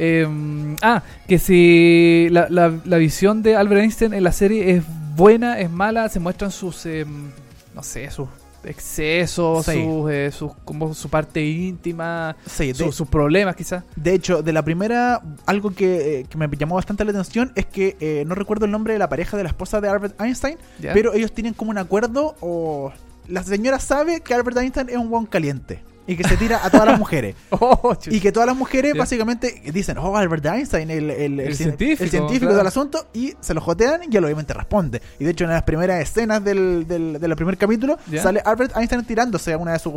Em, ah, que si la, la- la visión de Albert Einstein en la serie es buena, es mala, se muestran sus, em, no sé, sus excesos, Sí. sus, eh, sus- como su parte íntima, Sí, su- de, sus problemas quizás. de hecho, de la primera, algo que, eh, que me llamó bastante la atención es que eh, no recuerdo el nombre de la pareja de la esposa de Albert Einstein, ¿ya? pero ellos tienen como un acuerdo o la señora sabe que Albert Einstein es un guan caliente y que se tira a todas las mujeres. Oh. Y que todas las mujeres básicamente dicen, oh, Albert Einstein, el, el, El científico, el científico claro. del asunto, y se lo jotean y él obviamente responde. Y de hecho, en las primeras escenas del, del, del primer capítulo, sale Albert Einstein tirándose a una de sus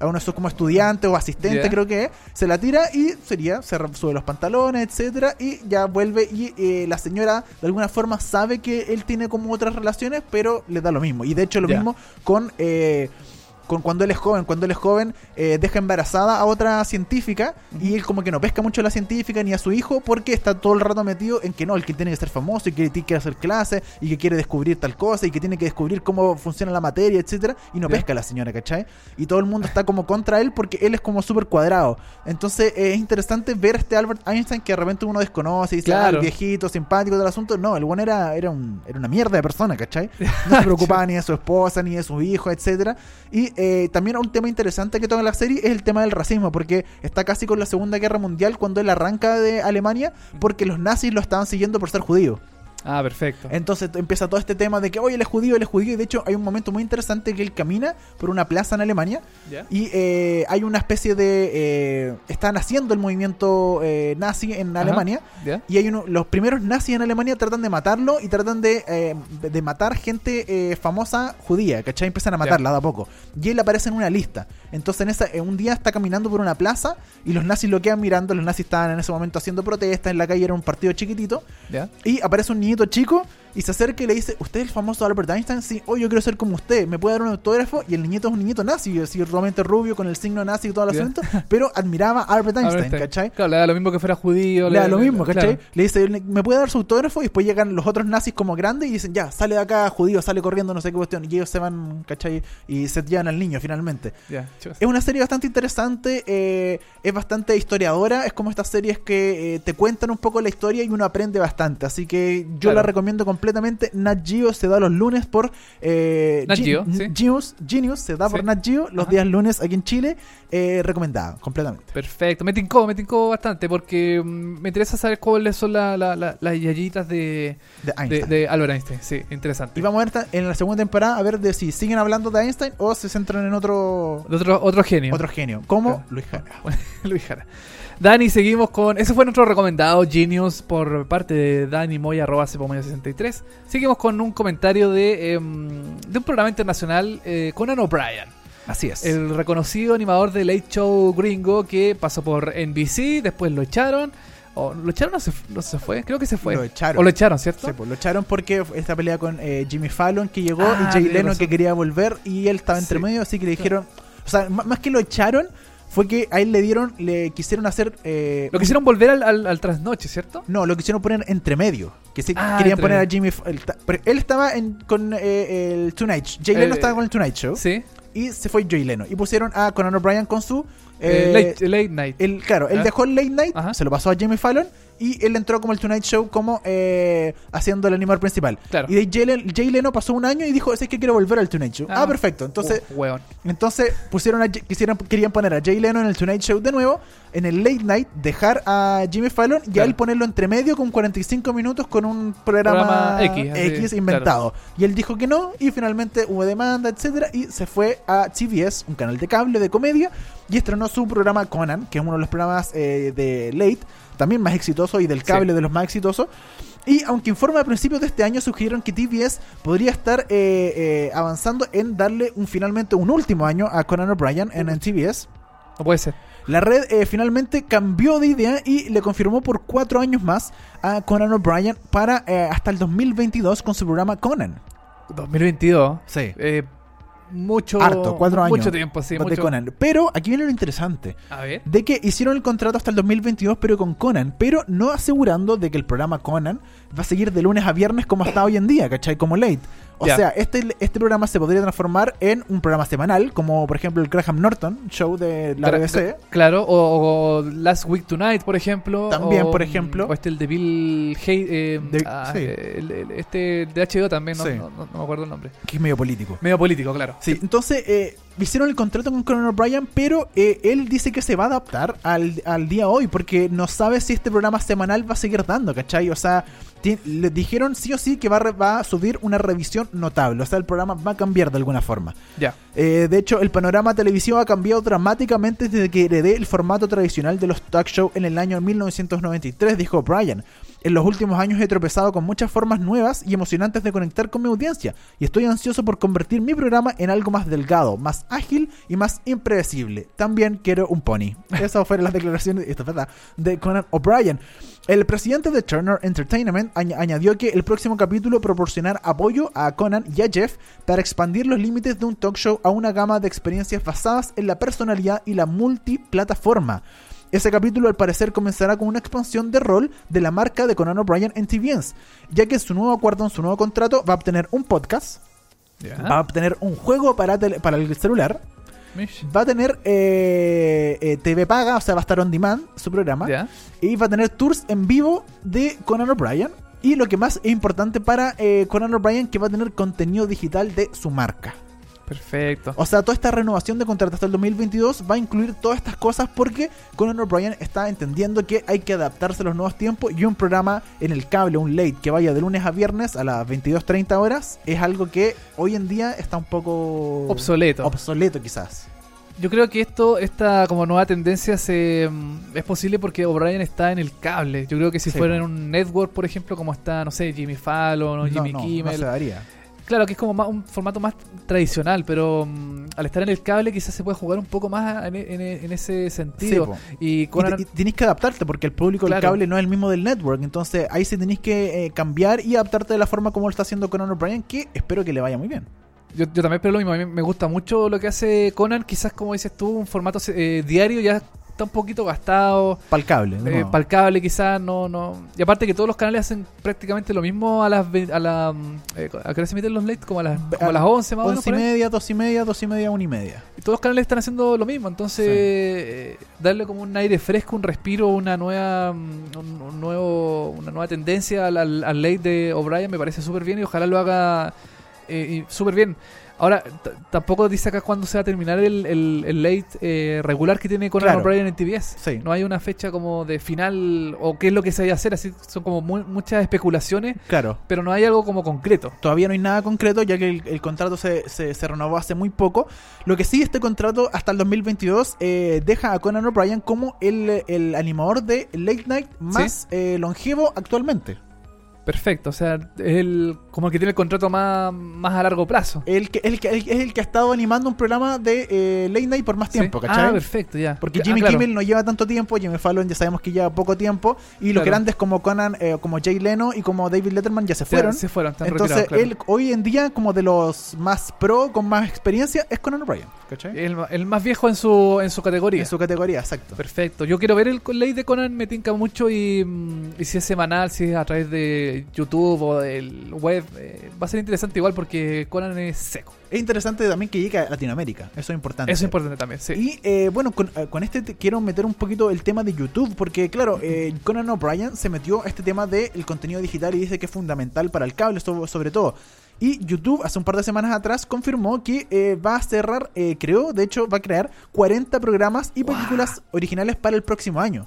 a uno de sus como estudiantes o asistentes, Ya. creo que es, se la tira y sería, se sube los pantalones, etcétera, y ya vuelve y eh, la señora de alguna forma sabe que él tiene como otras relaciones, pero le da lo mismo. Y de hecho lo mismo con eh, con cuando él es joven. Cuando él es joven, eh, deja embarazada a otra científica y él como que no pesca mucho a la científica ni a su hijo porque está todo el rato metido en que no, el que tiene que ser famoso y que quiere hacer clases y que quiere descubrir tal cosa y que tiene que descubrir cómo funciona la materia, etcétera Y no pesca a la señora, ¿cachai? Y todo el mundo está como contra él porque él es como súper cuadrado. Entonces eh, es interesante ver a este Albert Einstein que de repente uno desconoce y dice, ah, Claro. el viejito, simpático del asunto. No, el bueno era, era, un- era una mierda de persona, ¿cachai? No se preocupaba ni de su esposa, ni de sus hijos, etcétera Y eh, también un tema interesante que toca la serie es el tema del racismo, porque está casi con la Segunda Guerra Mundial cuando él arranca de Alemania, porque los nazis lo estaban siguiendo por ser judío. Ah, perfecto. Entonces empieza todo este tema de que, oye, él es judío, él es judío. Y de hecho hay un momento muy interesante que él camina por una plaza en Alemania ¿Ya? y eh, hay una especie de... eh, están haciendo el movimiento eh, nazi en. Alemania. ¿Ya? Y hay uno, los primeros nazis en Alemania tratan de matarlo y tratan de, eh, de- matar gente eh, famosa judía, ¿cachai? Empiezan a matarla de a poco. Y él aparece en una lista. Entonces en esa, eh, un día está caminando por una plaza y los nazis lo quedan mirando. Los nazis estaban en ese momento haciendo protestas, en la calle era un partido chiquitito. Y aparece un niñito chico y se acerca y le dice, ¿usted es el famoso Albert Einstein? Sí, hoy yo quiero ser como usted, ¿me puede dar un autógrafo? Y el niñito es un niñito nazi, así realmente rubio, con el signo nazi y todo el asunto, pero admiraba a Albert Einstein, Einstein. ¿cachai? Claro, le da lo mismo que fuera judío. Le da lo mismo, ¿cachai? claro. Le dice, ¿me puede dar su autógrafo? Y después llegan los otros nazis como grandes y dicen, ya, sale de acá, judío, sale corriendo, no sé qué cuestión. Y ellos se van, ¿cachai? Y se llevan al niño finalmente. Chicos. Es una serie bastante interesante, eh, es bastante historiadora, es como estas series que eh, te cuentan un poco la historia y uno aprende bastante. Así que yo Claro. la recomiendo completamente. Nat Geo se da los lunes por... Eh, Nat Ge- Geo, sí. Genius, Genius se da por. Nat Geo los Ajá. días lunes aquí en Chile. Eh, recomendada, completamente. Perfecto, me tincó, me tincó bastante porque mm, me interesa saber cuáles son la- la- la- las yayitas de, De Einstein. de Albert Einstein. Sí, interesante. Y vamos a ver en la segunda temporada a ver de si siguen hablando de Einstein o se centran en otro, otro, otro genio. otro genio, como Claro. Luis Jara. Luis Jara. Dani, seguimos con. Ese fue nuestro recomendado Genius por parte de Dani Moya, arroba Cepomoya63. Seguimos con un comentario de, em, de un programa internacional, eh, Conan O'Brien. Así es. El reconocido animador de Late Show gringo que pasó por NBC, después lo echaron. O, ¿Lo echaron o se, no se fue? Creo que se fue. Lo echaron. O lo echaron, ¿cierto? Sí, pues, lo echaron porque esta pelea con eh, Jimmy Fallon que llegó Ah, y Jay Leno razón. que quería volver y él estaba entre Sí. medio, así que le dijeron, o sea, más que lo echaron, fue que a él le dieron, le quisieron hacer... eh, Lo quisieron volver al, al, al trasnoche, ¿cierto? No, lo quisieron poner entre medio. Que sí, Ah, querían poner a. Jimmy... F- el pero él estaba en- con eh, el Tonight Show. Jay Eh, Leno estaba con el Tonight Show. Sí. Y se fue Jay Leno. Y pusieron a Conan O'Brien con su... Eh, eh, late, late Night. él, claro, él dejó el Late Night, Ajá. se lo pasó a Jimmy Fallon y él entró como el Tonight Show como eh, haciendo el animador principal. Claro. Y de Jay, Len- Jay Leno pasó un año y dijo, es que quiero volver al Tonight Show. Ah, Ah. perfecto. Entonces, Uh, entonces pusieron a, quisieron, querían poner a Jay Leno en el Tonight Show de nuevo, en el Late Night, dejar a Jimmy Fallon y a él ponerlo entre medio con 45 minutos con un programa, Programa X, así, inventado. Y él dijo que no y finalmente hubo demanda, etcétera y se fue a CBS, un canal de cable de comedia y estrenó su programa Conan, que es uno de los programas eh, de Late, también más exitoso y del cable de los más exitosos. Y aunque informa a principios de este año sugirieron que TBS podría estar eh, eh, avanzando en darle un finalmente un último año a Conan O'Brien en, en TBS. No puede ser. La red eh, finalmente cambió de idea y le confirmó por cuatro años más a Conan O'Brien para eh, hasta el 2022 con su programa Conan. 2022. Sí. Eh, mucho. Harto, cuatro años. Mucho tiempo, sí. Mucho. Conan. Pero aquí viene lo interesante. A ver. De que hicieron el contrato hasta el 2022, pero con Conan, pero no asegurando de que el programa Conan va a seguir de lunes a viernes como está hoy en día, ¿cachai? Como late. O sea, este, este programa se podría transformar en un programa semanal, como por ejemplo el Graham Norton Show de la BBC. Claro, o, o Last Week Tonight, por ejemplo. También, o, por ejemplo. O este, el de Bill Hay, eh, De- ah, sí. el- el- este de HBO también, no, Sí. no- no- no me acuerdo el nombre. Que es medio político. Medio político, claro. Sí, entonces eh, hicieron el contrato con Conan O'Brien, pero eh, él dice que se va a adaptar al, al día hoy, porque no sabe si este programa semanal va a seguir dando, ¿cachai? O sea, le dijeron sí o sí que va va a subir una revisión notable, o sea, el programa va a cambiar de alguna forma. Ya. Eh, de hecho, el panorama televisivo ha cambiado dramáticamente desde que heredé el formato tradicional de los talk show en el año 1993, dijo O'Brien. En los últimos años he tropezado con muchas formas nuevas y emocionantes de conectar con mi audiencia y estoy ansioso por convertir mi programa en algo más delgado, más ágil y más impredecible. También quiero un pony. Esas fueron las declaraciones esto es verdad, de Conan O'Brien. El presidente de Turner Entertainment añ- añadió que el próximo capítulo proporcionar apoyo a Conan y a Jeff para expandir los límites de un talk show a una gama de experiencias basadas en la personalidad y la multiplataforma. Ese capítulo al parecer comenzará con una expansión de rol de la marca de Conan O'Brien en TVNs, ya que su nuevo acuerdo, en su nuevo contrato, va a obtener un podcast, va a obtener un juego para, tele- para el celular, Mish. va a tener eh, eh, TV paga, o sea, va a estar on demand su programa, y va a tener tours en vivo de Conan O'Brien. Y lo que más es importante para eh, Conan O'Brien, que va a tener contenido digital de su marca. Perfecto. O sea, toda esta renovación de contrato hasta el 2022 va a incluir todas estas cosas porque Conan O'Brien está entendiendo que hay que adaptarse a los nuevos tiempos y un programa en el cable, un late que vaya de lunes a viernes a las 22.30 horas, es algo que hoy en día está un poco Obsoleto. obsoleto quizás. Yo creo que esto, esta como nueva tendencia se mm, es posible porque O'Brien está en el cable. Yo creo que si Sí, fuera en un network, por ejemplo, como está, no sé, Jimmy Fallon o Jimmy no, no, Kimmel. no se daría. Claro que es como más- un formato más tradicional, pero mm, al estar en el cable quizás se puede jugar un poco más en, en- en ese sentido. y Conan, y que adaptarte porque el público del cable no es el mismo del network. Entonces ahí sí tenéis que eh, cambiar y adaptarte de la forma como lo está haciendo Conan O'Brien, que espero que le vaya muy bien. yo, yo también espero lo mismo. A mí me gusta mucho lo que hace Conan. Quizás, como dices tú, un formato eh, diario ya está un poquito gastado. Para el cable. de Eh, nuevo. para el cable quizás no, no. Y aparte que todos los canales hacen prácticamente lo mismo a las ve- a la eh, ¿a qué hora se emiten los late? Como a las, como a las 11 más o menos. Once y por ahí. media, dos y media, dos y media, una y media. Y todos los canales están haciendo lo mismo. Entonces, Sí. eh, darle como un aire fresco, un respiro, una nueva mm, un, un nuevo, una nueva tendencia al, al, al late de O'Brien me parece súper bien y ojalá lo haga eh, súper bien. Ahora, tampoco dice acá cuándo se va a terminar el, el, el late eh, regular que tiene Conan Claro. O'Brien en TBS. Sí. No hay una fecha como de final o qué es lo que se vaya a hacer. Así son como mu- muchas especulaciones, Claro. pero no hay algo como concreto. Todavía no hay nada concreto ya que el, el contrato se, se, se renovó hace muy poco. Lo que sí, este contrato hasta el 2022 eh, deja a Conan O'Brien como el, el animador de Late Night más eh, longevo actualmente. Perfecto, o sea, es el, como el que tiene el contrato más, más a largo plazo. El que, el que, el- es el que ha estado animando un programa de eh, Late Night por más Sí. tiempo, ¿cachai? Ah, perfecto, ya. Porque Ah, Jimmy claro. Kimmel no lleva tanto tiempo, Jimmy Fallon ya sabemos que lleva poco tiempo, y los grandes como Conan, eh, como Jay Leno y como David Letterman ya se Ya, fueron. se fueron, están Entonces, claro. él hoy en día, como de los más pro, con más experiencia, es Conan O'Brien. ¿Cachai? El, el más viejo en su, en su categoría. En su categoría, exacto. Perfecto. Yo quiero ver el ley de Conan, me tinca mucho y, mm, y si es semanal, si es a través de YouTube o del web, eh, va a ser interesante igual porque Conan es seco. Es interesante también que llegue a Latinoamérica, eso es importante. Eso es importante también, sí. Y eh, bueno, con, eh, con este te quiero meter un poquito el tema de YouTube, porque claro, eh, Conan O'Brien se metió a este tema del contenido digital y dice que es fundamental para el cable, so- sobre todo. Y YouTube hace un par de semanas atrás confirmó que eh, va a cerrar, eh, creó, de hecho va a crear 40 programas y películas originales para el próximo año.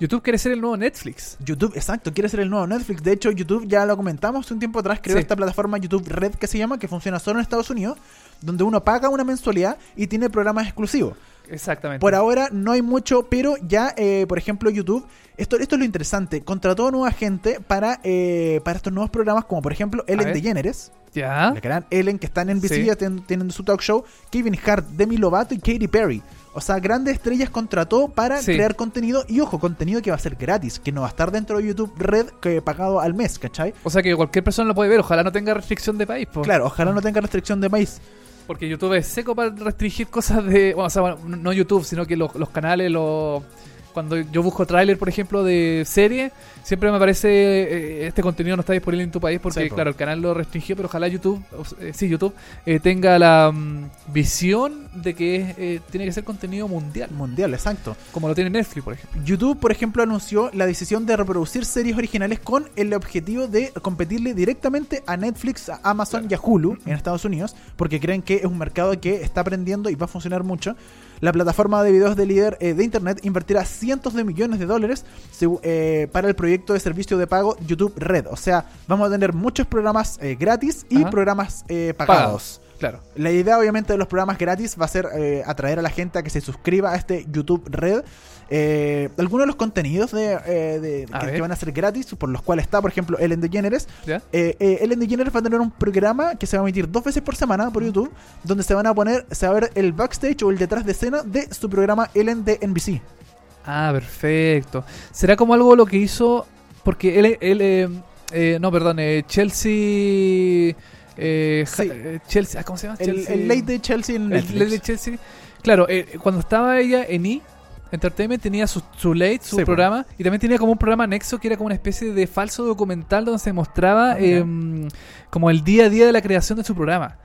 YouTube quiere ser el nuevo Netflix. YouTube, exacto, quiere ser el nuevo Netflix. De hecho, YouTube ya lo comentamos un tiempo atrás, creó Sí. esta plataforma YouTube Red que se llama, que funciona solo en Estados Unidos, donde uno paga una mensualidad y tiene programas exclusivos. Exactamente. Por ahora no hay mucho, pero ya, eh, por ejemplo, YouTube, esto, esto es lo interesante, contrató nueva gente para, eh, para estos nuevos programas, como por ejemplo Ellen. DeGeneres, Ya. la gran Ellen que está en NBC, Sí. tienen su talk show, Kevin Hart, Demi Lovato y Katy Perry. O sea, grandes estrellas contrató para Sí. crear contenido y ojo, contenido que va a ser gratis, que no va a estar dentro de YouTube Red que pagado al mes, ¿cachai? O sea que cualquier persona lo puede ver, ojalá no tenga restricción de país. po. Claro, ojalá no tenga restricción de país. Porque YouTube es seco para restringir cosas de. Bueno, o sea, bueno, no YouTube, sino que los, los canales, los. Cuando yo busco tráiler, por ejemplo, de serie, siempre me aparece eh, este contenido no está disponible en tu país porque, Sí, claro, el canal lo restringió, pero ojalá YouTube, eh, sí, YouTube, eh, tenga la mm, visión de que eh, tiene que ser contenido mundial, Mundial, exacto. como lo tiene Netflix, por ejemplo. YouTube, por ejemplo, anunció la decisión de reproducir series originales con el objetivo de competirle directamente a Netflix, a Amazon y a Hulu en Estados Unidos, porque creen que es un mercado que está aprendiendo y va a funcionar mucho. La plataforma de videos de líder eh, de Internet invertirá cientos de millones de dólares eh, para el proyecto de servicio de pago YouTube Red. O sea, vamos a tener muchos programas eh, gratis y Ajá. programas eh, pagados. Pagados. Claro. La idea obviamente de los programas gratis va a ser eh, atraer a la gente a que se suscriba a este YouTube Red. eh, algunos de los contenidos de, eh, de- A que, van a ser gratis, por los cuales está, por ejemplo, Ellen DeGeneres. ¿Ya? Ellen DeGeneres va a tener un programa que se va a emitir dos veces por semana por YouTube, donde se van a poner, se va a ver el backstage o el detrás de escena de su programa Ellen de NBC. Ah, perfecto. ¿Será como algo lo que hizo? Porque él, él eh, eh, no, perdón, eh, Chelsea, eh, Sí. eh, Chelsea, ah, ¿cómo se llama? El, Chelsea. el late de Chelsea en El late de Chelsea. Claro, eh, cuando estaba ella en E! Entertainment tenía su, su late, su Sí, programa, y también tenía como un programa anexo que era como una especie de falso documental donde se mostraba Ah, em, como el día a día de la creación de su programa.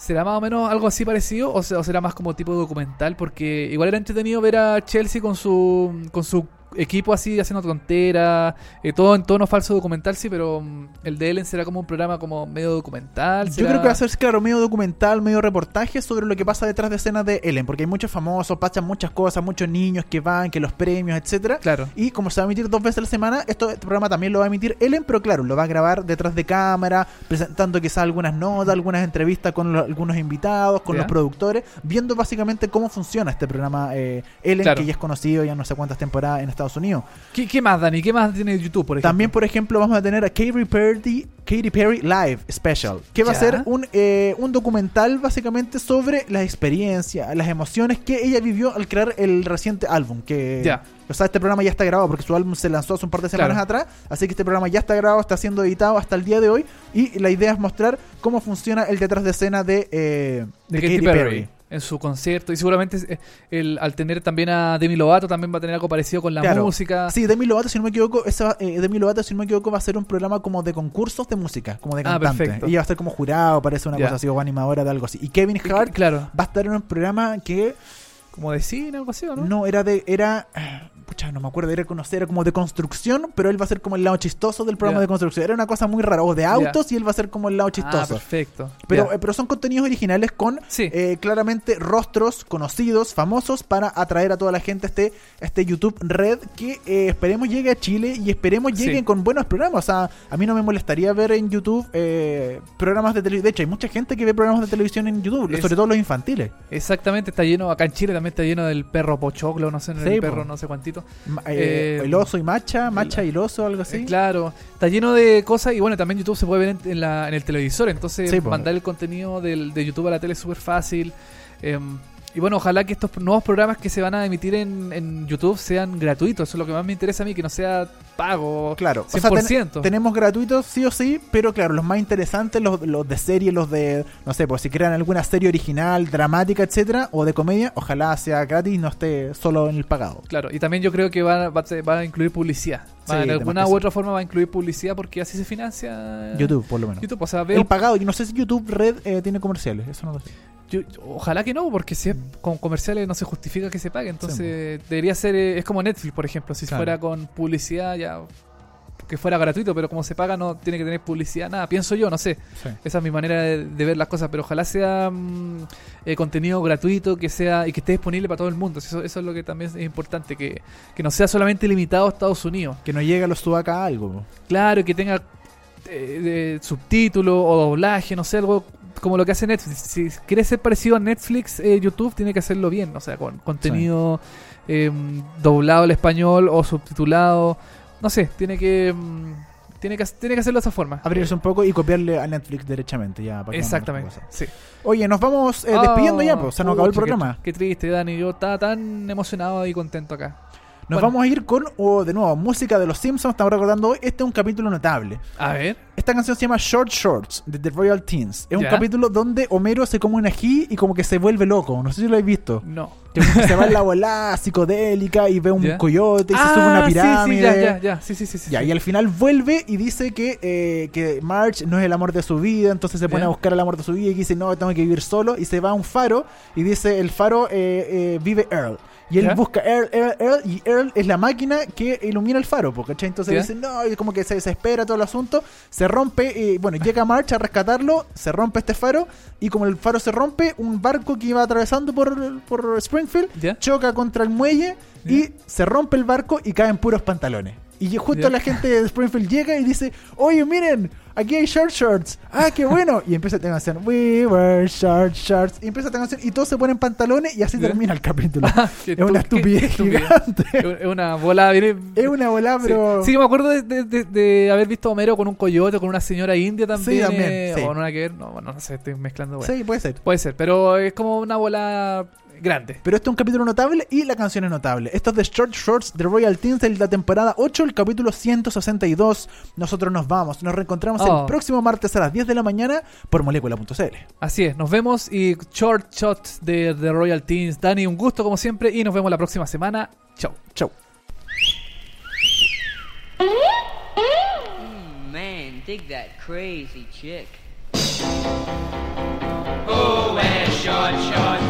¿Será más o menos algo así parecido o, se- o será más como tipo documental? Porque igual era entretenido ver a Chelsea con su con su equipo así haciendo tonteras, eh, todo en tono falso documental, sí, pero mm, el de Ellen será como un programa como medio documental. Yo creo que va a ser, claro, medio documental, medio reportaje sobre lo que pasa detrás de escenas de Ellen, porque hay muchos famosos, pasan muchas cosas, muchos niños que van, que los premios, etcétera. Claro. Y como se va a emitir dos veces a la semana, esto, este programa también lo va a emitir Ellen, pero claro, lo va a grabar detrás de cámara, presentando quizás algunas notas, algunas entrevistas con los- algunos invitados, con Ya. los productores, viendo básicamente cómo funciona este programa eh, Ellen, Claro. que ya es conocido ya no sé cuántas temporadas en Estados Unidos. ¿Qué, qué más, Dani? ¿Qué más tiene YouTube, por ejemplo? También, por ejemplo, vamos a tener a Katy Perry, Katy Perry Live Special, que va a ser un, eh, un documental básicamente sobre las experiencias, las emociones que ella vivió al crear el reciente álbum. Que, Ya. O sea, este programa ya está grabado porque su álbum se lanzó hace un par de semanas Claro. atrás, así que este programa ya está grabado, está siendo editado hasta el día de hoy y la idea es mostrar cómo funciona el detrás de escena de, eh, de de Katy Katy Perry, Perry. En su concierto y seguramente eh, el, al tener también a Demi Lovato también va a tener algo parecido con la Claro. música Sí, Demi Lovato, si no me equivoco, esa, eh, Demi Lovato, si no me equivoco, va a ser un programa como de concursos de música, como de Ah, cantante. perfecto. Ella va a ser como jurado, parece una cosa así, o animadora de algo así. Y Kevin Y que- Hart claro va a estar en un programa que como de cine algo así ¿o no? no, era de, era, ah, pucha, no me acuerdo, era conocer, era como de construcción, pero él va a ser como el lado chistoso del programa de construcción. Era una cosa muy rara, o de autos y él va a ser como el lado ah, chistoso. perfecto pero, eh, pero son contenidos originales con Sí. eh, claramente rostros conocidos, famosos, para atraer a toda la gente a este, a este YouTube Red que eh, esperemos llegue a Chile y esperemos Sí. lleguen con buenos programas. O sea, a mí no me molestaría ver en YouTube programas de televisión. De hecho, hay mucha gente que ve programas de televisión en YouTube, Es- sobre todo los infantiles. exactamente está lleno acá en Chile también está lleno del perro pochoclo no sé Sí, el perro no sé cuantito Ma- eh, Eh, el oso y macha, macha y el oso, algo así. Eh, claro. Está lleno de cosas y bueno también YouTube se puede ver en, en la, en el televisor entonces Sí, mandar el contenido del, de YouTube a la tele es súper fácil. Em, y bueno, ojalá que estos nuevos programas que se van a emitir en, en YouTube sean gratuitos. Eso es lo que más me interesa a mí, que no sea pago. Claro, o sea, 100%. ten- tenemos gratuitos sí o sí, pero claro, los más interesantes, los, los de serie, los de, no sé, pues si crean alguna serie original, dramática, etcétera, o de comedia, ojalá sea gratis y no esté solo en el pagado. Claro, y también yo creo que va, va, a- va a incluir publicidad. Sí, de alguna u otra forma va a incluir publicidad porque así se financia YouTube, por lo menos. YouTube, o sea, veo, El pagado, y no sé si YouTube Red eh, tiene comerciales, eso no lo sé. Yo- ojalá que no, porque si es con comerciales no se justifica que se pague. Entonces debería ser, eh, es como Netflix, por ejemplo. Si Claro. fuera con publicidad ya que fuera gratuito, pero como se paga no tiene que tener publicidad, nada, pienso yo, no sé. Esa es mi manera de, de ver las cosas, pero ojalá sea mm, eh, contenido gratuito, que sea y que esté disponible para todo el mundo. Eso, eso es lo que también es importante, que, que no sea solamente limitado a Estados Unidos. Que no llega a los sudaca algo. Claro, que tenga eh, de subtítulo o doblaje, no sé, algo como lo que hace Netflix. Si quiere ser parecido a Netflix, eh, YouTube tiene que hacerlo bien, o sea, con contenido eh, doblado al español o subtitulado. No sé, tiene que, mm, tiene que tiene que hacerlo de esa forma. Abrirse un poco y copiarle a Netflix derechamente, ya. para que no Exactamente. otra Sí. Oye, nos vamos eh, despidiendo ya, pues, se nos acabó el pucha, qué- programa. Qué, triste, Dani. Yo estaba tan emocionado y contento acá. Nos Bueno. vamos a ir con, oh, de nuevo, música de los Simpsons. Estamos recordando hoy. Este es un capítulo notable. A ver. Esta canción se llama Short Shorts de The Royal Teens. Es un capítulo donde Homero se come un ají y como que se vuelve loco. No sé si lo habéis visto. No. Que se va en la volada psicodélica y ve un Ya. coyote y se Ah, sube a una sí, pirámide. Sí, ya, ya, ya. Sí, sí, sí. sí, Ya, sí. y al final vuelve y dice que, eh, que Marge no es el amor de su vida, entonces se pone Ya. a buscar el amor de su vida y dice, no, tengo que vivir solo, y se va a un faro y dice, el faro eh, eh, vive Earl. Y él Ya. busca Earl, Earl, Earl, y Earl es la máquina que ilumina el faro, ¿cachai? Entonces Ya. dice, no, y como que se desespera todo el asunto, se rompe, y bueno, llega Marge a rescatarlo, se rompe este faro, y como el faro se rompe, un barco que iba atravesando por, por Springfield Ya. choca contra el muelle y se rompe el barco y caen puros pantalones. Y justo la gente de Springfield llega y dice, oye, miren, aquí hay short shorts. Ah, qué bueno. Y empieza esta canción, we wear short shorts. Y empieza esta canción y todos se ponen pantalones y así termina el capítulo. Qué es una estupidez gigante. Es una bola bien. es una volada, pero... Sí, me acuerdo de, de- haber visto a Homero con un coyote, con una señora india también. Sí, también, eh, sí. O no. No, sé, estoy mezclando. bueno. Sí, puede ser. Puede ser, pero es como una bola grande. Pero este es un capítulo notable y la canción es notable. Esto es de Short Shorts de Royal Teens de la temporada 8, el capítulo 162. Nosotros nos vamos. Nos reencontramos Oh. el próximo martes a las 10 de la mañana por molécula.cl. Así es, nos vemos y short shots de, de Royal Teens. Dani, un gusto como siempre y nos vemos la próxima semana. Chau. Chau. Man, dig that crazy chick. We